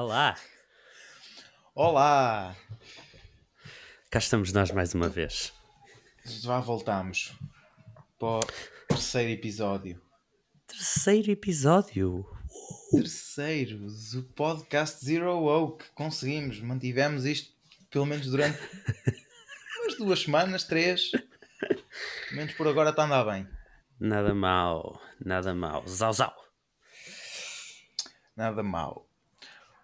Olá! Olá! Cá estamos nós mais uma vez. Já voltamos para o terceiro episódio. Terceiro episódio! Terceiro, o podcast Zero Oak. Conseguimos, mantivemos isto pelo menos durante umas duas semanas, três. Pelo menos por agora está a andar bem. Nada mal, nada mal. Zau, zau. Nada mal.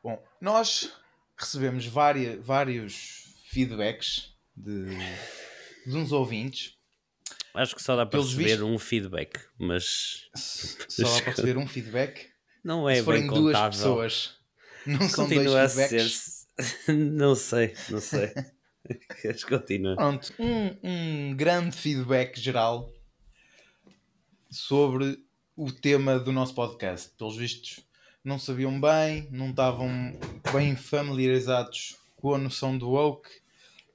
Bom, nós recebemos várias, vários feedbacks de, de uns ouvintes. Acho que só dá para Pelos receber um feedback, mas Só dá para receber um feedback. não é Se forem duas contável. pessoas, não são Continua a dois ser. feedbacks. não sei, não sei. Queres continuar? Pronto, um, um grande feedback geral sobre o tema do nosso podcast. Pelos vistos, não sabiam bem, não estavam bem familiarizados com a noção do woke,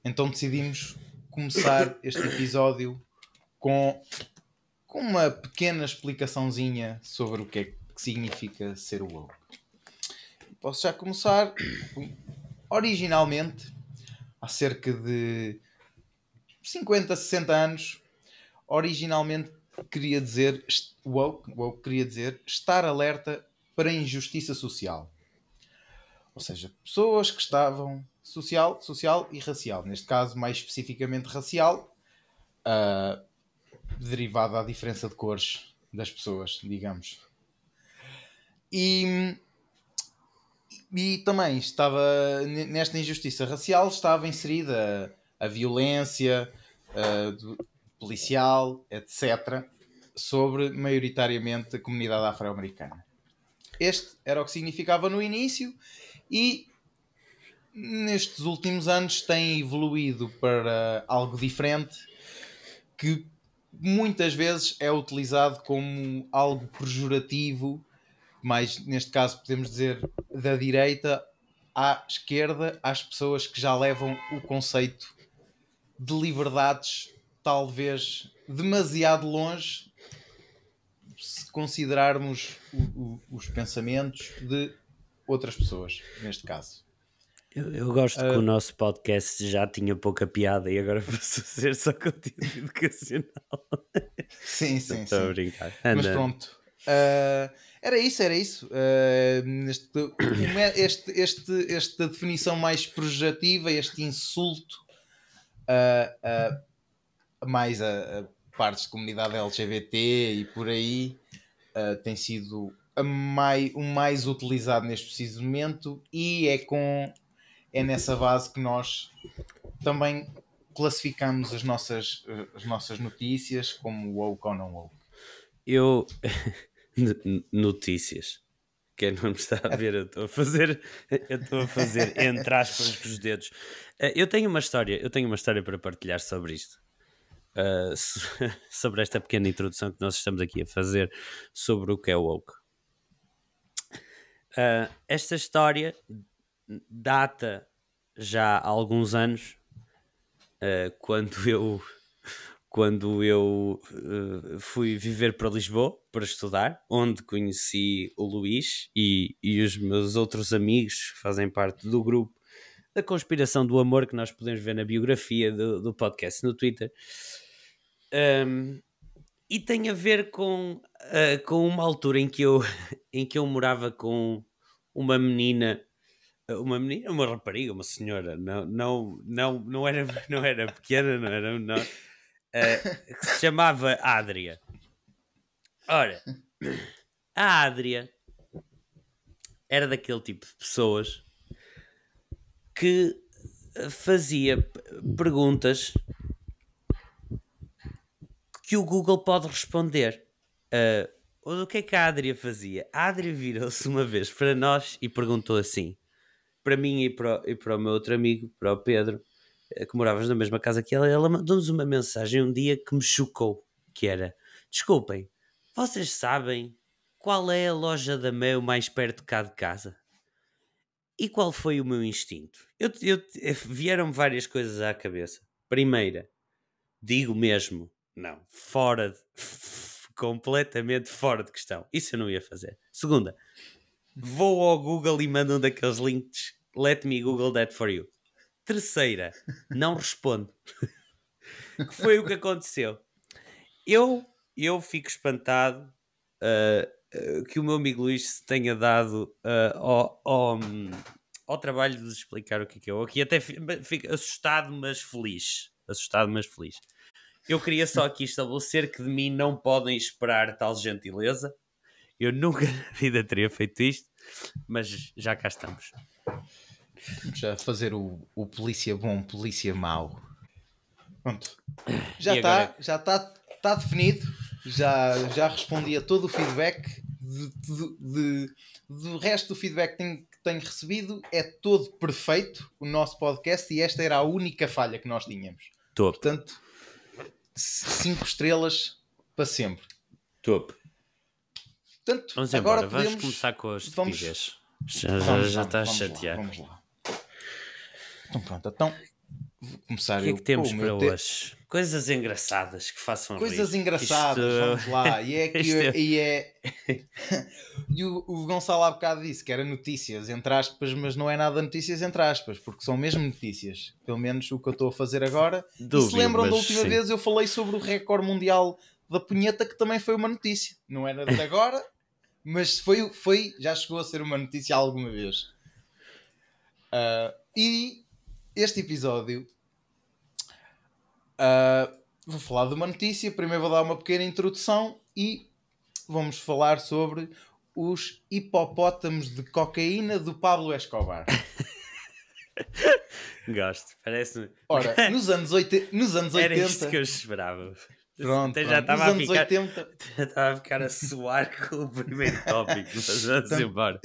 então decidimos começar este episódio com, com uma pequena explicaçãozinha sobre o que é que significa ser woke. Posso já começar? Originalmente, há cerca de 50, 60 anos, originalmente queria dizer woke, woke queria dizer estar alerta para injustiça social. Ou seja, pessoas que estavam social, social e racial. Neste caso, mais especificamente racial, ah, derivado da diferença de cores das pessoas, digamos. E e também estava nesta injustiça racial estava inserida a, violência do- policial, etc., sobre maioritariamente a comunidade afro-americana. Este era o que significava no início e nestes últimos anos tem evoluído para algo diferente que muitas vezes é utilizado como algo pejorativo mais neste caso podemos dizer da direita à esquerda, às pessoas que já levam o conceito de liberdades talvez demasiado longe se considerarmos o- o- os pensamentos de outras pessoas, neste caso. Eu, eu gosto Ah. que o nosso podcast já tinha pouca piada e agora passou a ser só conteúdo educacional. Sim, sim, Estou a sim. brincar. Mas Anda. pronto. Ah, era isso, era isso. Ah, neste, este, este, esta definição mais projetiva, este insulto a, a- a mais a, a partes de comunidade LGBT e por aí ah, tem sido o mais utilizado neste preciso momento e é com é nessa base que nós também classificamos as nossas, as nossas notícias como woke ou não woke. Eu. Notícias. Quem não me está a ver, eu estou a fazer. Eu estou a fazer entre aspas os dedos. Eh, Eu tenho uma história, eu tenho uma história para partilhar sobre isto. So- sobre esta pequena introdução que nós estamos aqui a fazer sobre o que é woke. Eh, esta história data já há alguns anos, eh, quando eu quando eu eh, fui viver para Lisboa para estudar, onde conheci o Luís e, e os meus outros amigos que fazem parte do grupo da Conspiração do Amor, que nós podemos ver na biografia do, do podcast no Twitter. Um, e tem a ver com, eh, com uma altura em que, eu, em que eu morava com uma menina uma menina, uma rapariga, uma senhora, não, não, não, não, era, não era pequena, não era menor, eh, que se chamava Adria. Ora, a Adria era daquele tipo de pessoas que fazia perguntas que o Google pode responder. Ah, o que é que a Adria fazia? A Adria virou-se uma vez para nós e perguntou assim: para mim e para, o- e para o meu outro amigo, para o Pedro, eh, que morávamos na mesma casa que ela, ela mandou-nos uma mensagem um dia que me chocou, que era, desculpem, vocês sabem qual é a loja da Mel mais perto cá de casa? E qual foi o meu instinto? Eu, eu- Vieram-me várias coisas à cabeça. Primeira, digo mesmo, não, fora de, completamente fora de questão. Isso eu não ia fazer. Segunda, vou ao Google e mando um daqueles links. Let me Google that for you. Terceira, não responde. que foi o que aconteceu. Eu, eu fico espantado uh, que o meu amigo Luís se tenha dado uh, ao, ao, ao, trabalho de explicar o que é que é. Eu aqui até fico assustado, mas feliz. Assustado, mas feliz. Eu queria só aqui estabelecer que de mim não podem esperar tal gentileza. Eu nunca na vida teria feito isto, mas já cá estamos. Já fazer o, o polícia bom, polícia mau. Pronto. Já está, já está tá definido. Já, já respondi a todo o feedback. De, de, de, do resto do feedback que tenho, que tenho recebido é todo perfeito o nosso podcast e esta era a única falha que nós tínhamos. Top. Portanto, 5 estrelas para sempre. Top. Portanto, vamos agora embora. podemos... Vamos começar com as vamos... Já, já, já está a chatear. Lá, vamos lá. Então pronto, então vou começar O que é que temos para te... hoje? Coisas engraçadas que façam Coisas rir. engraçadas, Isto... vamos lá. E é que Isto... e é. e o, o Gonçalo há bocado disse que era notícias, entre aspas, mas não é nada notícias entre aspas, porque são mesmo notícias. Pelo menos o que eu estou a fazer agora. E se lembram da última sim. vez eu falei sobre o recorde mundial da punheta, que também foi uma notícia. Não era de agora, mas foi, foi, já chegou a ser uma notícia alguma vez. Uh, e este episódio uh, vou falar de uma notícia. Primeiro vou dar uma pequena introdução e vamos falar sobre os hipopótamos de cocaína do Pablo Escobar. Gosto, parece-me. Ora, nos anos, oite... nos anos 80. Era isto que eu esperava. Pronto, Até pronto. já estava a, ficar... anos 80. já estava a ficar a suar com o primeiro tópico, mas vamos Então- embora.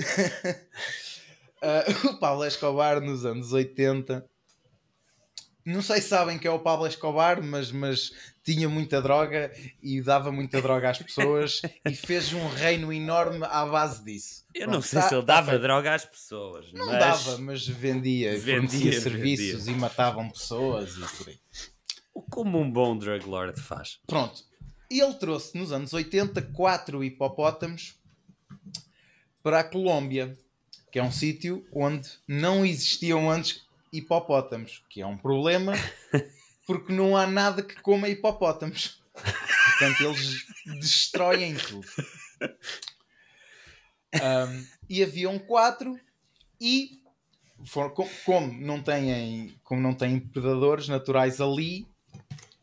Uh, o Pablo Escobar nos anos 80. Não sei se sabem que é o Pablo Escobar, mas, mas tinha muita droga e dava muita droga às pessoas e fez um reino enorme à base disso. Eu Pronto, não sei tá- se ele tá dava droga às pessoas, Não mas dava, mas vendia, Vendia, serviços e matavam pessoas e por aí. como um bom drug lord faz. Pronto. E ele trouxe nos anos 80 quatro hipopótamos para a Colômbia, que é um sítio onde não existiam antes hipopótamos, que é um problema porque não há nada que coma hipopótamos. Portanto, eles destroem tudo. Um, e haviam quatro e como não têm como não têm predadores naturais ali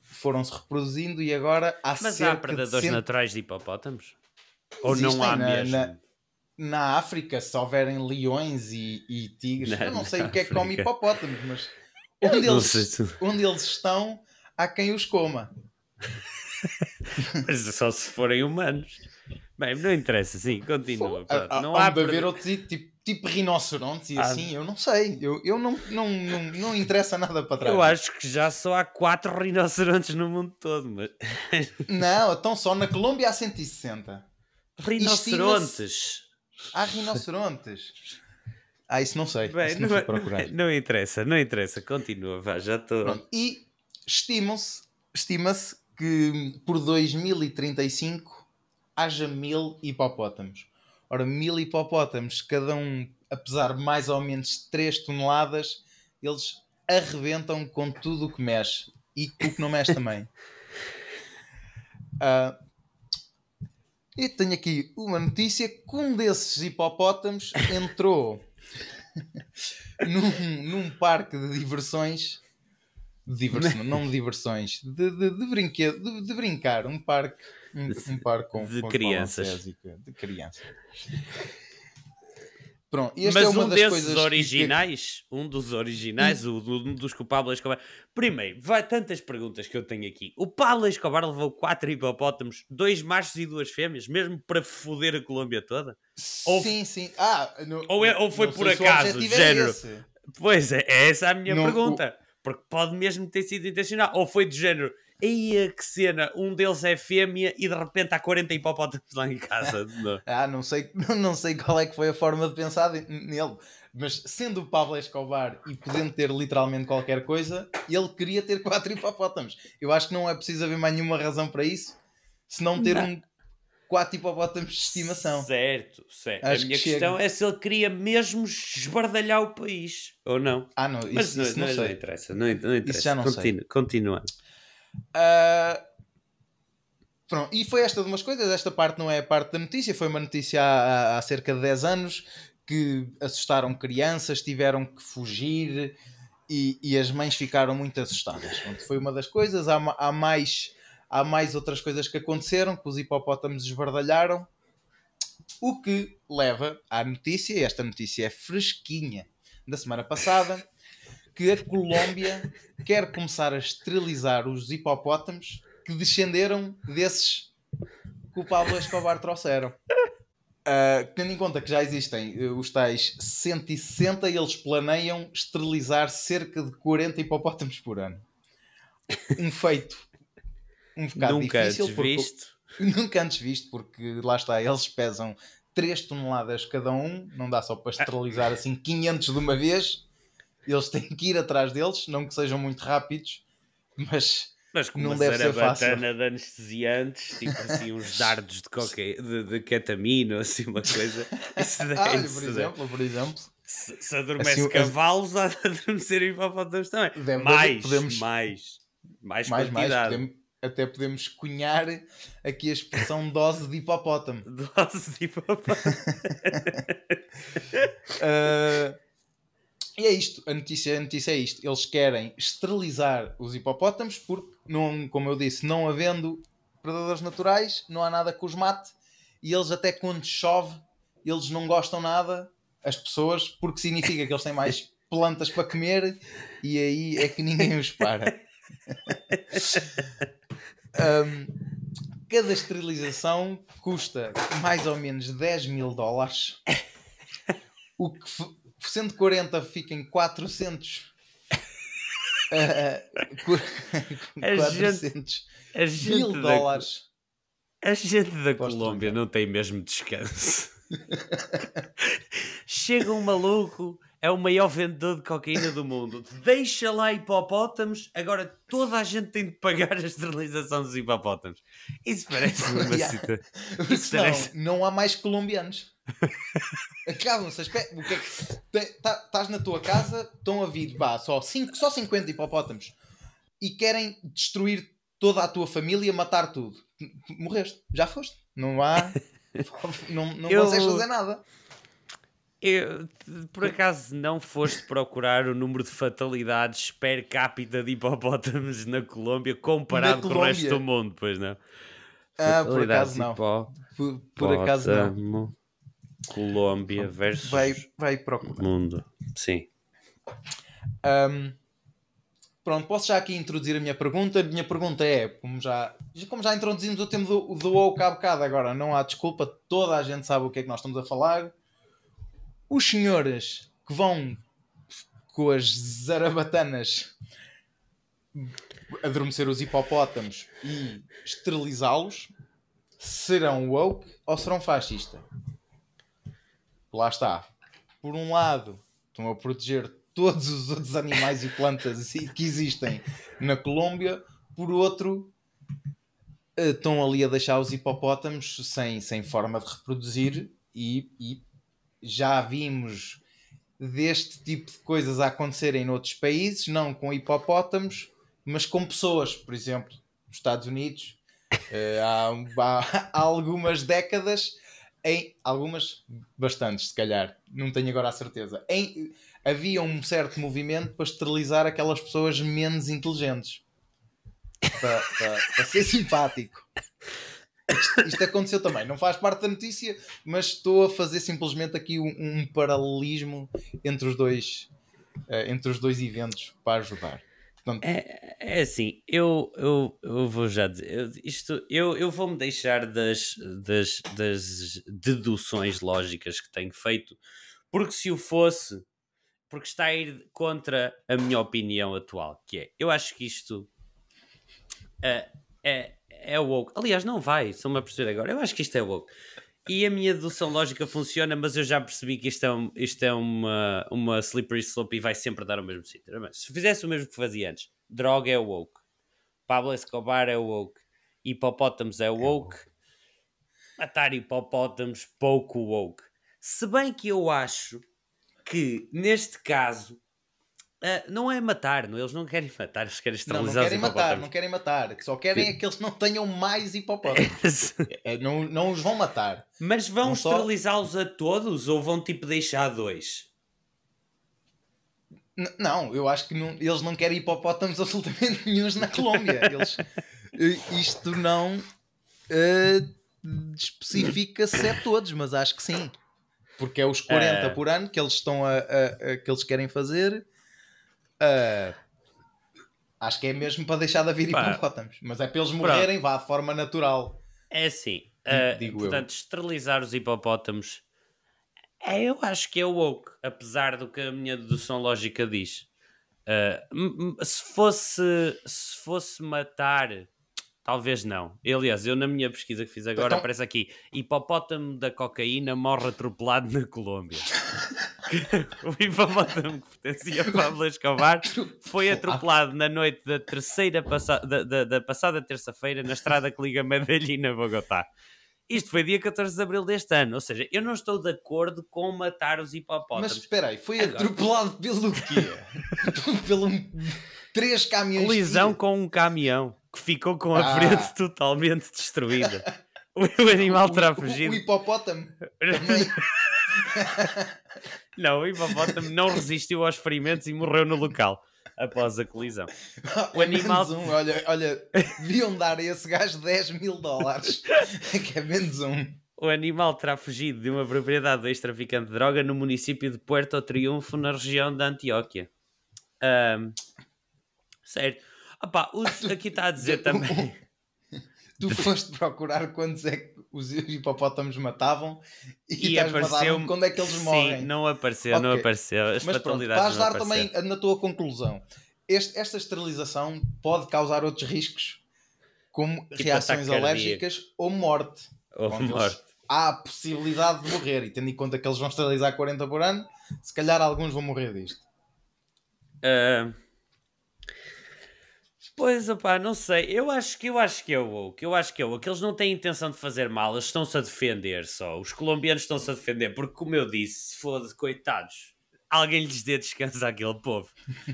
foram-se reproduzindo e agora há Mas cerca há predadores de cento... naturais de hipopótamos? Ou Existem não há na- mesmo? na- na África, se houverem leões e, e tigres, Na- eu não sei o que é que come hipopótamos, mas onde eles, onde eles estão, há quem os coma. Mas só se forem humanos. Bem, não interessa, sim, continua. Há, não há há de haver outros tipo, tipo rinocerontes e Ah. assim, eu não sei. Eu, eu não, não, não, não interessa nada para trás. Eu acho que já só há quatro rinocerontes no mundo todo, mas. Não, então só na Colômbia há 160. Rinocerontes! Há rinocerontes. Ah, isso não sei. Bem, isso não, não é- não interessa, não interessa, continua, vá, já estou. E estimam-se, estima-se que por 2035 haja mil hipopótamos. Ora, mil hipopótamos, cada um a pesar mais ou menos 3 toneladas, eles arrebentam com tudo o que mexe. E o que não mexe também. Ah, e tenho aqui uma notícia que um desses hipopótamos entrou num, num parque de diversões de diversão, não de diversões, de, de, de, brinquedo, de, de brincar, um parque, um, um parque com, De com crianças. de crianças. Pronto, esta Mas é um desses coisas que- originais, um dos originais, o, do- um dos que o Pablo Escobar. Primeiro, vai tantas perguntas que eu tenho aqui. O Pablo Escobar levou quatro hipopótamos, dois machos e duas fêmeas, mesmo para foder a Colômbia toda? ou- sim, sim. Ah, no- ou é- ou foi por o acaso, objetivo é género. esse. Pois é, é essa a minha Não, pergunta. Porque pode mesmo ter sido intencional. Ou foi do género, aí que cena, um deles é fêmea e de repente há 40 hipopótamos lá em casa. Não. Ah, não sei, não sei qual é que foi a forma de pensar nele, mas sendo o Pablo Escobar e podendo ter literalmente qualquer coisa, ele queria ter quatro hipopótamos. Eu acho que não é preciso haver mais nenhuma razão para isso, se não ter Não. um quatro hipopótamos de estimação. Certo, certo. Acho a minha que questão chega. é se ele queria mesmo esbardalhar o país ou não. Ah, não, isso, Mas não, isso não, não, não sei. interessa, não, não interessa. já não sei. Continua, Continuando. Ah, pronto, e foi esta de umas coisas. Esta parte não é a parte da notícia, foi uma notícia há, há cerca de 10 anos que assustaram crianças, tiveram que fugir e, e as mães ficaram muito assustadas. Pronto, foi uma das coisas. Há, há mais, há mais outras coisas que aconteceram que os hipopótamos esbardalharam. O que leva à notícia, esta notícia é fresquinha da semana passada, que a Colômbia quer começar a esterilizar os hipopótamos que descenderam desses que o Pablo Escobar trouxeram. Ah, tendo em conta que já existem eh, os tais 160, eles planeiam esterilizar cerca de 40 hipopótamos por ano. Um feito um bocado Nunca difícil. antes porque- visto. Nunca antes visto, porque lá está, eles pesam 3 toneladas cada um, não dá só para esterilizar assim 500 de uma vez. Eles têm que ir atrás deles, não que sejam muito rápidos, mas Mas Não deve ser fácil. zarabatana de anestesiantes, tipo assim, uns dardos de, coque... de, de ketamina, assim, uma coisa. Isso daí, olha, isso por exemplo, por exemplo, Se, se adormece Assim, as- cavalos, há de adormecer hipopótamos também. Deve- mais, podemos- mais, mais, mais, mais, podemos- até podemos cunhar aqui a expressão dose de hipopótamo. Dose de hipopótamo. Ah, e é isto, a notícia, a notícia é isto. Eles querem esterilizar os hipopótamos porque, não, como eu disse, não havendo predadores naturais, não há nada que os mate. E eles até quando chove, eles não gostam nada, as pessoas, porque significa que eles têm mais plantas para comer e aí é que ninguém os para. Ahm, cada esterilização custa mais ou menos 10 mil dólares. O que, f- sendo 40, fica em 400. ah, cu- A 400 A gente mil da, dólares. a gente da Posso Colômbia não tem mesmo descanso. Chega um maluco, é o maior vendedor de cocaína do mundo. Deixa lá hipopótamos, agora toda a gente tem de pagar a esterilização dos hipopótamos. Isso parece uma Yeah. cita. Isso senão parece- não há mais colombianos. Acabam-se as pe... o que é que- te- Estás na tua casa, estão a vir vá, só, cinco, só 50 hipopótamos e querem destruir toda a tua família, matar tudo. Morreste, já foste. Não há. Não, não Eu- consegues fazer nada. Eu, por acaso não foste procurar o número de fatalidades per capita de hipopótamos na Colômbia comparado Na com o resto Colômbia? do mundo, pois não? Ah, por acaso não. Por, por acaso não. Colômbia versus Vai, vai procurar. mundo. Sim. Ahm, pronto, posso já aqui introduzir a minha pergunta. A minha pergunta é: como já, como já introduzimos o tema do, do woke há bocado, agora não há desculpa, toda a gente sabe o que é que nós estamos a falar. Os senhores que vão com as zarabatanas adormecer os hipopótamos e esterilizá-los serão woke ou serão fascista? Lá está. Por um lado, estão a proteger todos os outros animais e plantas que existem na Colômbia, por outro, eh, estão ali a deixar os hipopótamos sem, sem forma de reproduzir e, e já vimos deste tipo de coisas a acontecerem noutros países, não com hipopótamos, mas com pessoas, por exemplo, nos Estados Unidos, eh, há- há algumas décadas, em algumas, bastantes se calhar, não tenho agora a certeza, em, havia um certo movimento para esterilizar aquelas pessoas menos inteligentes. Para, para- para ser simpático. Isto, isto aconteceu também, não faz parte da notícia, mas estou a fazer simplesmente aqui um, um paralelismo entre os dois eh, entre os dois eventos para ajudar. Portanto, É, é assim, eu, eu, eu vou já dizer, eu, isto, eu, eu vou-me deixar das, das, das deduções lógicas que tenho feito, porque se o fosse, porque está a ir contra a minha opinião atual, que é, eu acho que isto é, é, é woke. Aliás, não vai, estou-me a perceber agora, eu acho que isto é woke. E a minha dedução lógica funciona, mas eu já percebi que isto é, um- isto é uma, uma slippery slope e vai sempre dar ao mesmo sítio. Se fizesse o mesmo que fazia antes, droga é woke, Pablo Escobar é woke, hipopótamos é woke, matar hipopótamos pouco woke. Se bem que eu acho que neste caso uh, não é matar, não, eles não querem matar, eles querem não, não querem matar, não querem matar, só querem é que eles não tenham mais hipopótamos. é, não, não os vão matar. Mas vão esterilizá-los a todos ou vão tipo deixar dois? não, eu acho que não, eles não querem hipopótamos absolutamente nenhums na Colômbia. Eles, isto não uh, especifica se é todos, mas acho que sim. Porque é os 40 uh... por ano que eles estão a, a, a que eles querem fazer. Uh, acho que é mesmo para deixar de haver hipopótamos. Mas é para eles morrerem, vá de forma natural. É assim. Uh, portanto, eu. esterilizar os hipopótamos. É, eu acho que é woke, apesar do que a minha dedução lógica diz. Uh, se fosse se fosse matar Talvez não. Aliás, eu na minha pesquisa que fiz agora então... aparece aqui: hipopótamo da cocaína morre atropelado na Colômbia. o hipopótamo que pertencia a Pablo Escobar foi atropelado na noite da terceira passa... da, da, da passada terça-feira na estrada que liga Medellín a Bogotá. Isto foi dia 14 de abril deste ano, ou seja, eu não estou de acordo com matar os hipopótamos. Mas espera aí, foi Agora... atropelado pelo quê? pelo três caminhões. Colisão com um caminhão que ficou com a ah. frente totalmente destruída. O, animal terá fugido. O, o hipopótamo. não, o hipopótamo não resistiu aos ferimentos e morreu no local após a colisão. O animal. Um. Olha, olha, deviam dar a esse gajo 10 mil dólares. que é menos um. O animal terá fugido de uma propriedade do ex-traficante de droga no município de Puerto Triunfo, na região da Antioquia. Um, certo. Opa, os, aqui está a dizer também. tu foste procurar quantos é que os hipopótamos matavam e, e apareceu quando é que eles Sim, morrem. não apareceu, okay. não apareceu. As Mas pronto, para ajudar também na tua conclusão, este, esta esterilização pode causar outros riscos, como tipo reações alérgicas ou morte. Ou morte. Há a possibilidade de morrer, e tendo em conta que eles vão esterilizar 40 por ano, se calhar alguns vão morrer disto. Uh, Pois, opá, não sei. Eu acho que eu acho que é o woke. Eu acho que é o woke. Eles não têm intenção de fazer mal, eles estão-se a defender só. Os colombianos estão-se a defender, porque, como eu disse, se foda coitados, alguém lhes dê descanso àquele povo.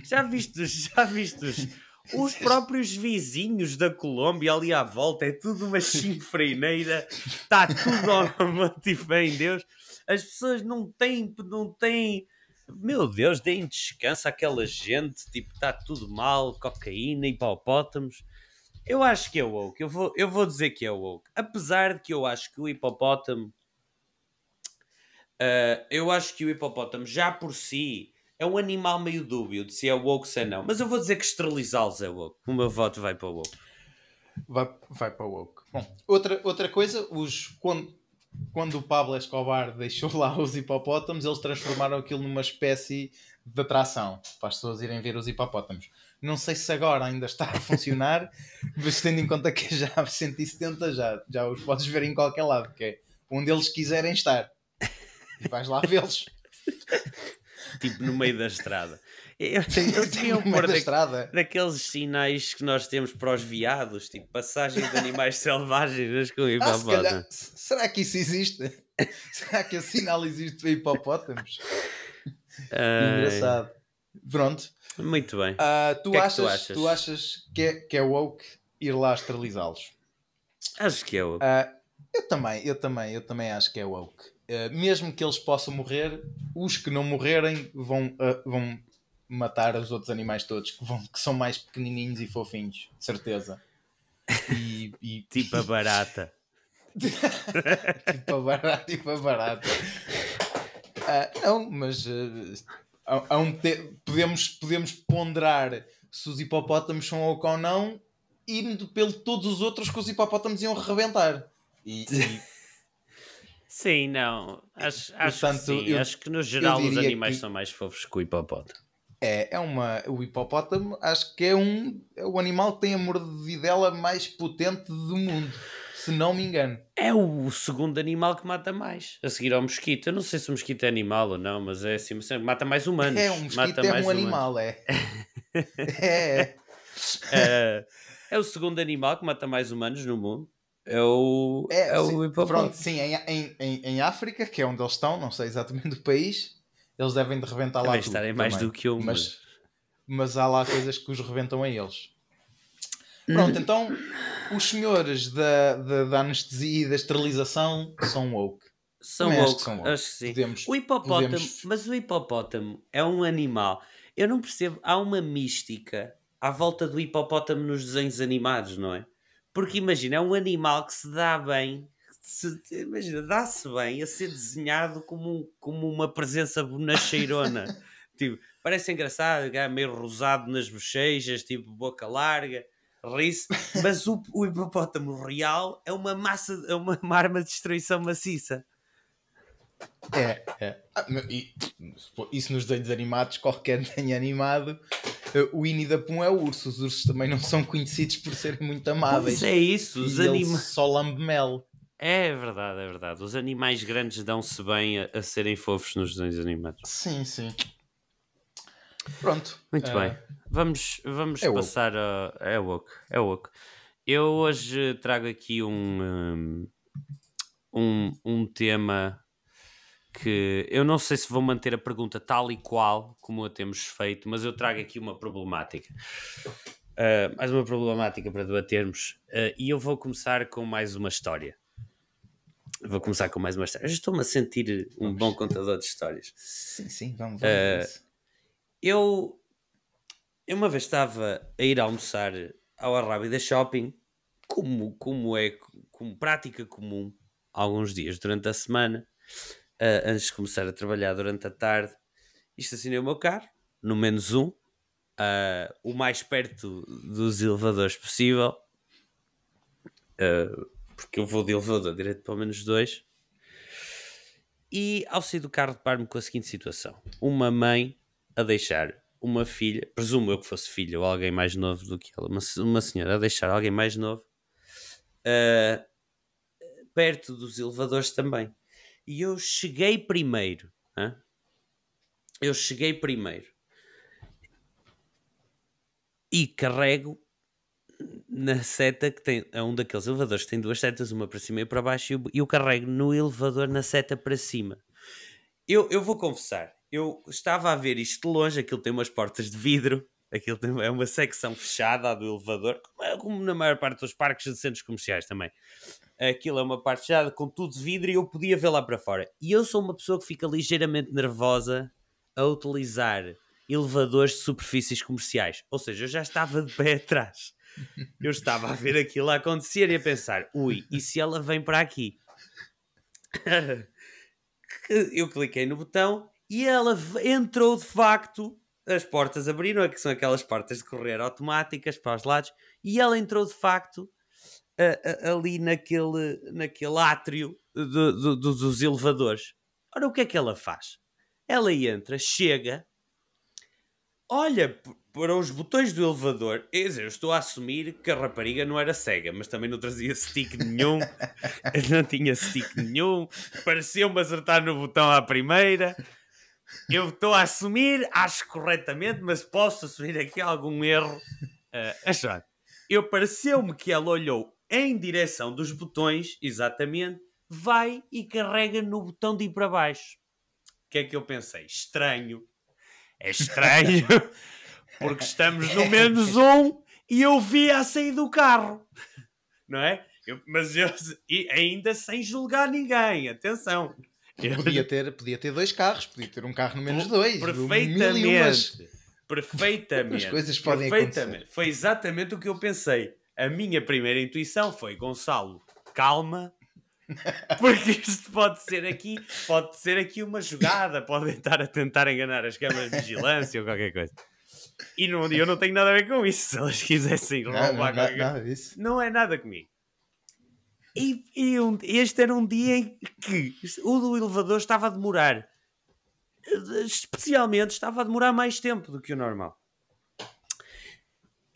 Já vistos, já vistos. Os próprios vizinhos da Colômbia ali à volta, é tudo uma chinfreineira, está tudo ao em Deus. As pessoas não têm, não têm meu Deus, deem descanso àquela gente, tipo, está tudo mal, cocaína, hipopótamos. Eu acho que é woke, eu vou, eu vou dizer que é woke. Apesar de que eu acho que o hipopótamo, uh, eu acho que o hipopótamo já por si é um animal meio dúbio de se é woke ou se é não. Mas eu vou dizer que esterilizá-los é woke. O meu voto vai para o woke. Vai, vai para o woke. Bom, outra, outra coisa, os, quando, quando o Pablo Escobar deixou lá os hipopótamos, eles transformaram aquilo numa espécie de atração para as pessoas irem ver os hipopótamos. Não sei se agora ainda está a funcionar, mas tendo em conta que já 170 já, já os podes ver em qualquer lado, que é onde eles quiserem estar. E vais lá vê-los. tipo no meio da estrada. Eu, eles deviam pôr da, daqueles sinais que nós temos para os viados, tipo passagem de animais selvagens com hipopótamos. Ah, se será que isso existe? será que esse sinal existe para hipopótamos? Engraçado. Pronto. Muito bem. Uh, tu, que achas, é que tu, achas? tu achas que é, que é woke ir lá esterilizá-los? Acho que é woke. Uh, eu também, eu também, eu também acho que é woke. Uh, mesmo que eles possam morrer, os que não morrerem vão, vão matar os outros animais todos que, vão, que são mais pequenininhos e fofinhos, de certeza. E, e... tipo a barata. tipo a barata, tipo a barata. Não, mas uh, há, há um te... podemos, podemos ponderar se os hipopótamos são ou ou não, indo pelo todos os outros que os hipopótamos iam rebentar. E, e... Sim, não. Acho, acho Portanto, que sim. Eu, acho que no geral os animais que... são mais fofos que o hipopótamo. É, é uma. O hipopótamo acho que é um. É o animal que tem a mordidela mais potente do mundo. Se não me engano. É o segundo animal que mata mais. A seguir ao mosquito. Eu não sei se o mosquito é animal ou não, mas é assim. Mata mais humanos. É, um mosquito é um animal, é. é. é. É o segundo animal que mata mais humanos no mundo. é o, é, é o hipopótamo. Pronto, sim, em, em, em, em, África, que é onde eles estão, não sei exatamente o país, eles devem de rebentar lá tudo. estarem mais também. do que eu, mas, mas há lá coisas que os rebentam a eles. Pronto, então os senhores da, da, da, anestesia e da esterilização são woke. São woke, acho que, são woke. Acho que sim. Podemos, o hipopótamo, podemos... mas o hipopótamo é um animal. Eu não percebo, há uma mística à volta do hipopótamo nos desenhos animados, não é? Porque imagina, é um animal que se dá bem, se, imagina, dá-se bem a ser desenhado como, como uma presença bonacheirona. tipo, parece engraçado, é meio rosado nas bochechas, tipo boca larga ri-se, mas o, o hipopótamo real é uma massa, é uma, uma arma de destruição maciça. É, é. Ah, e, isso nos desenhos animados, qualquer desenho animado, eh, o Winnie da Pum é o urso. Os ursos também não são conhecidos por serem muito amáveis. Pois é isso, os animais. Só lambe mel. É verdade, é verdade. Os animais grandes dão-se bem a, a, serem fofos nos desenhos animados. Sim, sim. Pronto. Muito uh, bem. Vamos, vamos é passar a. É woke. É woke. Eu hoje trago aqui um, um, um tema que eu não sei se vou manter a pergunta tal e qual como a temos feito, mas eu trago aqui uma problemática. Uh, mais uma problemática para debatermos. Uh, e eu vou começar com mais uma história. Vou começar com mais uma história. Eu estou-me a sentir um vamos. bom contador de histórias. Sim, sim, vamos, vamos. Uh, eu, eu uma vez estava a ir almoçar ao Arrábida Shopping, como, como é como prática comum, alguns dias durante a semana, uh, antes de começar a trabalhar durante a tarde, e estacionei o meu carro, no menos um, uh, o mais perto dos elevadores possível, uh, porque eu vou de elevador direto para o menos dois. E ao sair do carro, deparo-me com a seguinte situação: uma mãe a deixar uma filha, presumo eu que fosse filha ou alguém mais novo do que ela, uma, uma senhora a deixar alguém mais novo uh, perto dos elevadores também. E eu cheguei primeiro. Eu cheguei primeiro. E carrego na seta que tem. É um daqueles elevadores que tem duas setas, uma para cima e para baixo, e eu, eu carrego no elevador na seta para cima. Eu, eu vou confessar, eu estava a ver isto de longe, aquilo tem umas portas de vidro, aquilo tem, é uma secção fechada do elevador, como na maior parte dos parques de centros comerciais também. Aquilo é uma parte fechada com tudo de vidro e eu podia ver lá para fora. E eu sou uma pessoa que fica ligeiramente nervosa a utilizar elevadores de superfícies comerciais. Ou seja, eu já estava de pé atrás. Eu estava a ver aquilo a acontecer e a pensar: ui, e se ela vem para aqui? eu cliquei no botão e ela entrou de facto. As portas abriram, que são aquelas portas de correr automáticas para os lados, e ela entrou de facto ali naquele, naquele átrio do, do, dos elevadores. Ora, o que é que ela faz? Ela entra, chega, olha para os botões do elevador. Dizer, eu estou a assumir que a rapariga não era cega, mas também não trazia stick nenhum, não tinha stick nenhum, pareceu-me acertar no botão à primeira. Eu estou a assumir, acho corretamente, mas posso assumir aqui algum erro. Uh, eu pareceu-me que ela olhou em direção dos botões, exatamente, vai e carrega no botão de ir para baixo. O que é que eu pensei? Estranho. É estranho, porque estamos no menos um e eu vi a sair do carro. Não é? Eu, mas eu, e ainda sem julgar ninguém, atenção. Podia ter, podia ter dois carros, podia ter um carro no menos dois. Perfeitamente. Perfeitamente. As coisas podem perfeitamente. acontecer. Foi exatamente o que eu pensei. A minha primeira intuição foi: Gonçalo, calma, porque isto pode ser aqui, pode ser aqui uma jogada, podem estar a tentar enganar as câmaras de vigilância ou qualquer coisa. E não, eu não tenho nada a ver com isso. Se elas quisessem roubar não, não, disso. Não é nada comigo. E, e um, este era um dia em que o do elevador estava a demorar. Especialmente estava a demorar mais tempo do que o normal.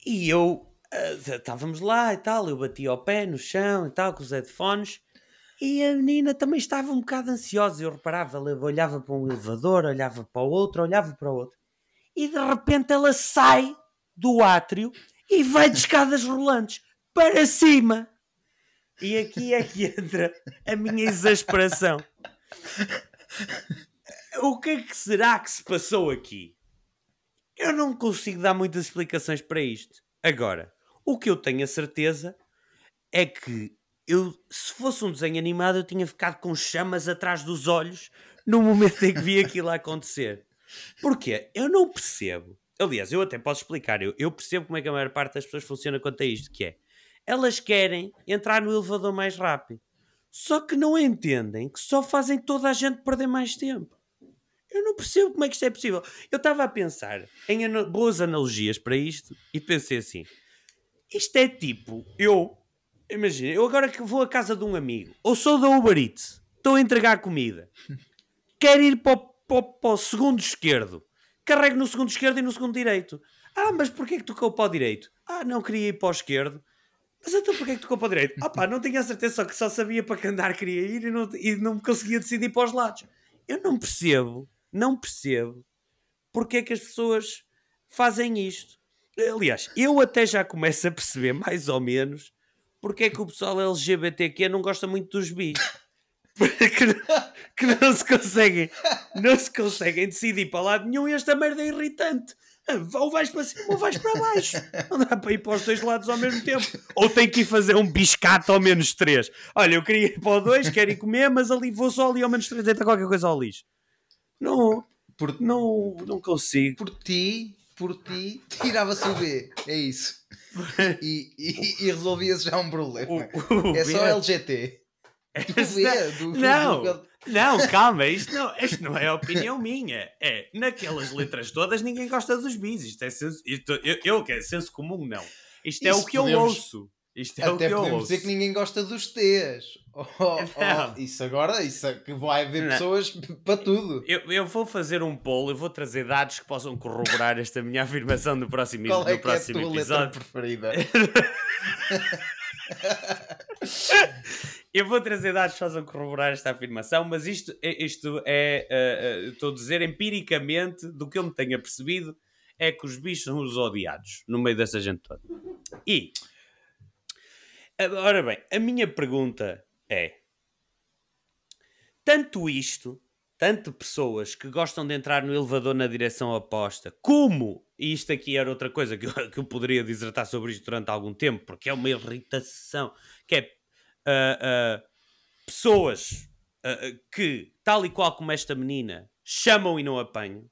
E eu uh, estávamos lá e tal, eu bati ao pé no chão e tal, com os headphones. E a menina também estava um bocado ansiosa. Eu reparava, ela olhava para um elevador, olhava para o outro, olhava para o outro. E de repente ela sai do átrio e vai de escadas rolantes para cima E aqui é que entra a minha exasperação. O que é que será que se passou aqui? Eu não consigo dar muitas explicações para isto. Agora, o que eu tenho a certeza é que eu, se fosse um desenho animado, eu tinha ficado com chamas atrás dos olhos no momento em que vi aquilo acontecer. Porquê? Eu não percebo. Aliás, eu até posso explicar. Eu, eu percebo como é que a maior parte das pessoas funciona quanto a isto, que é elas querem entrar no elevador mais rápido. Só que não entendem que só fazem toda a gente perder mais tempo. Eu não percebo como é que isto é possível. Eu estava a pensar em ana boas analogias para isto e pensei assim: isto é tipo, eu, imagina, eu agora que vou à casa de um amigo, ou sou da Uber Eats, estou a entregar comida, quero ir para o, para, para o segundo esquerdo, carrego no segundo esquerdo e no segundo direito. Ah, mas porquê que tocou para o direito? Ah, não queria ir para o esquerdo. Mas então porquê que tocou para o direito? Ah pá, não tinha a certeza, só que só sabia para que andar queria ir e não, e não conseguia decidir para os lados. Eu não percebo, não percebo porque é que as pessoas fazem isto. Aliás, eu até já começo a perceber mais ou menos porque é que o pessoal LGBTQ não gosta muito dos bis. que, não, que não se conseguem não se conseguem decidir para lado nenhum e esta merda é irritante. Ou vais para cima ou vais para baixo. Não dá para ir para os dois lados ao mesmo tempo. Ou tem que ir fazer um biscato ao menos três. Olha, eu queria ir para o dois, quero ir comer, mas ali vou só ali ao menos três, entra qualquer coisa ao lixo. Não, por, não, não consigo. Por ti, por ti, tirava-se o B. É isso. E, e, e resolvia-se já um problema. O, o é só LGT. Do do, não, do... não, calma, isto não, isto não é opinião minha. É, naquelas letras todas ninguém gosta dos bis. Isto é senso, isto, eu, eu é senso comum, não. Isto é Isso o que podemos... eu ouço. Isto é Até o que podemos eu ouço. dizer que ninguém gosta dos T's. Oh, oh, isso agora, isso é que vai haver não. pessoas para tudo. Eu, eu vou fazer um poll, eu vou trazer dados que possam corroborar esta minha afirmação no próximo, Qual é no próximo é a tua episódio. Letra preferida? eu vou trazer dados que possam corroborar esta afirmação, mas isto, isto é, uh, uh, estou a dizer empiricamente, do que eu me tenha percebido, é que os bichos são os odiados no meio dessa gente toda. E Ora bem, a minha pergunta é: tanto isto, tanto pessoas que gostam de entrar no elevador na direção oposta, como, e isto aqui era outra coisa que eu, que eu poderia dissertar sobre isto durante algum tempo, porque é uma irritação, que é uh, pessoas que, tal e qual como esta menina, chamam e não apanham.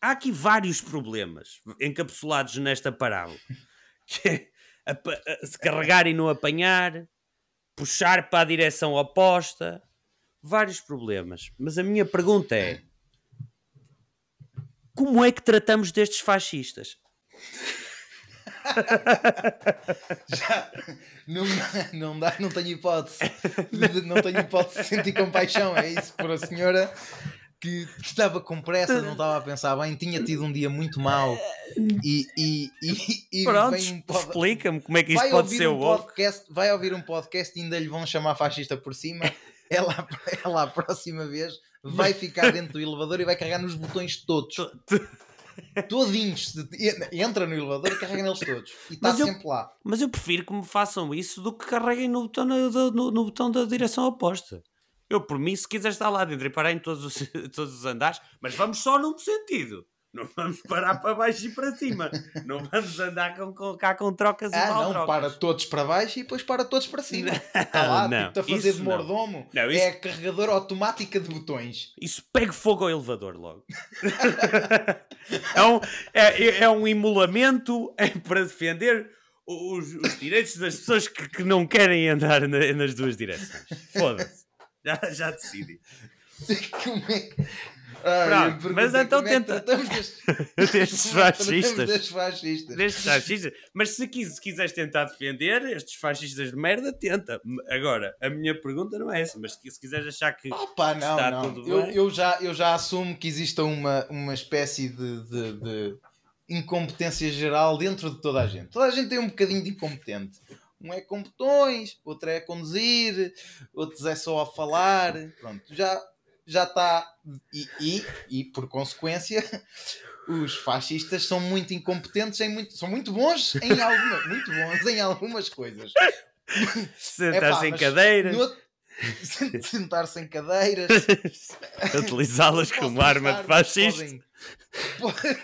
Há aqui vários problemas encapsulados nesta parábola. Que é, a, a, se carregar e não apanhar, puxar para a direção oposta, vários problemas. Mas a minha pergunta é: como é que tratamos destes fascistas? Já, não, não dá, não tenho hipótese. Não tenho hipótese de sentir compaixão. É isso por a senhora que, que, estava com pressa, não estava a pensar bem, tinha tido um dia muito mau e, e, e, e Pronto, um pod... explica-me como é que isto pode ser um o podcast, Vai ouvir um podcast e ainda lhe vão chamar fascista por cima. Ela, ela a próxima vez vai ficar dentro do elevador e vai carregar nos botões todos. Todinhos. Entra no elevador e carrega neles todos. E está sempre lá. Mas eu prefiro que me façam isso do que carreguem no botão, no, no, no botão da direção oposta. Eu, por mim, se quiser estar lá dentro e parar em todos os, todos os andares, mas vamos só num sentido. Não vamos parar para baixo e para cima. Não vamos andar com, com, cá com trocas ah, e mal não, trocas. para todos para baixo e depois para todos para cima. Está lá, não, tipo, a fazer de mordomo. Não. Não, isso... É a carregadora automática de botões. Isso pega fogo ao elevador logo. é, um, é, é um emulamento é para defender os, os direitos das pessoas que, que não querem andar na, nas duas direções. Foda-se. Já, já decidi. Como é que. Ah, Pronto, mas então é tenta. destes fascistas. Destes fascistas. Destes fascistas. Mas se, quis, se quiseres tentar defender estes fascistas de merda, tenta. Agora, a minha pergunta não é essa, mas se quiseres achar que Opa, não, está não. tudo eu, bem. Eu já, eu já assumo que exista uma, uma espécie de, de, de incompetência geral dentro de toda a gente. Toda a gente tem um bocadinho de incompetente. Um é com botões, outro é a conduzir, outros é só a falar. Pronto, já já está. E, e, e, por consequência, os fascistas são muito incompetentes em muito. são muito bons em algumas. muito bons em algumas coisas. Sentar-se em mas cadeiras. no Sentar-se em cadeiras. Utilizá-las como arma de fascista. podem-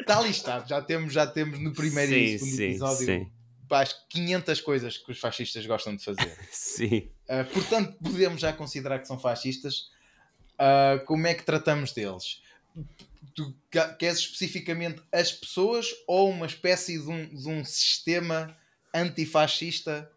Está listado, já temos, já temos no primeiro e Sim, segundo sim, episódio sim. pá, as 500 coisas que os fascistas gostam de fazer. Sim. Uh, portanto, podemos já considerar que são fascistas. Uh, como é que tratamos deles? Tu queres especificamente as pessoas ou uma espécie de um, de um sistema antifascista?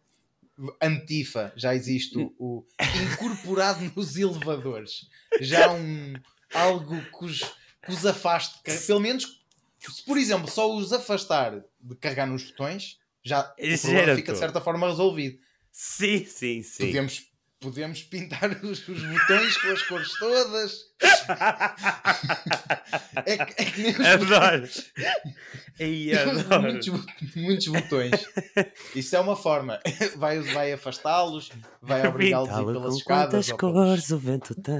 Antifa, já existe o, o incorporado nos elevadores. Já um algo que os, que os afaste, que- pelo menos se por exemplo só os afastar de carregar nos botões, já o problema fica de certa forma resolvido. Sim, sim, sim. Podemos, podemos pintar os, os botões com as cores todas. É que, é que nem os Adoro. Ei, temos adoro. muitos, muitos botões. Isso é uma forma. Vai, vai afastá-los, vai obrigá-los a ir pelas com escadas. quantas cores o vento tem.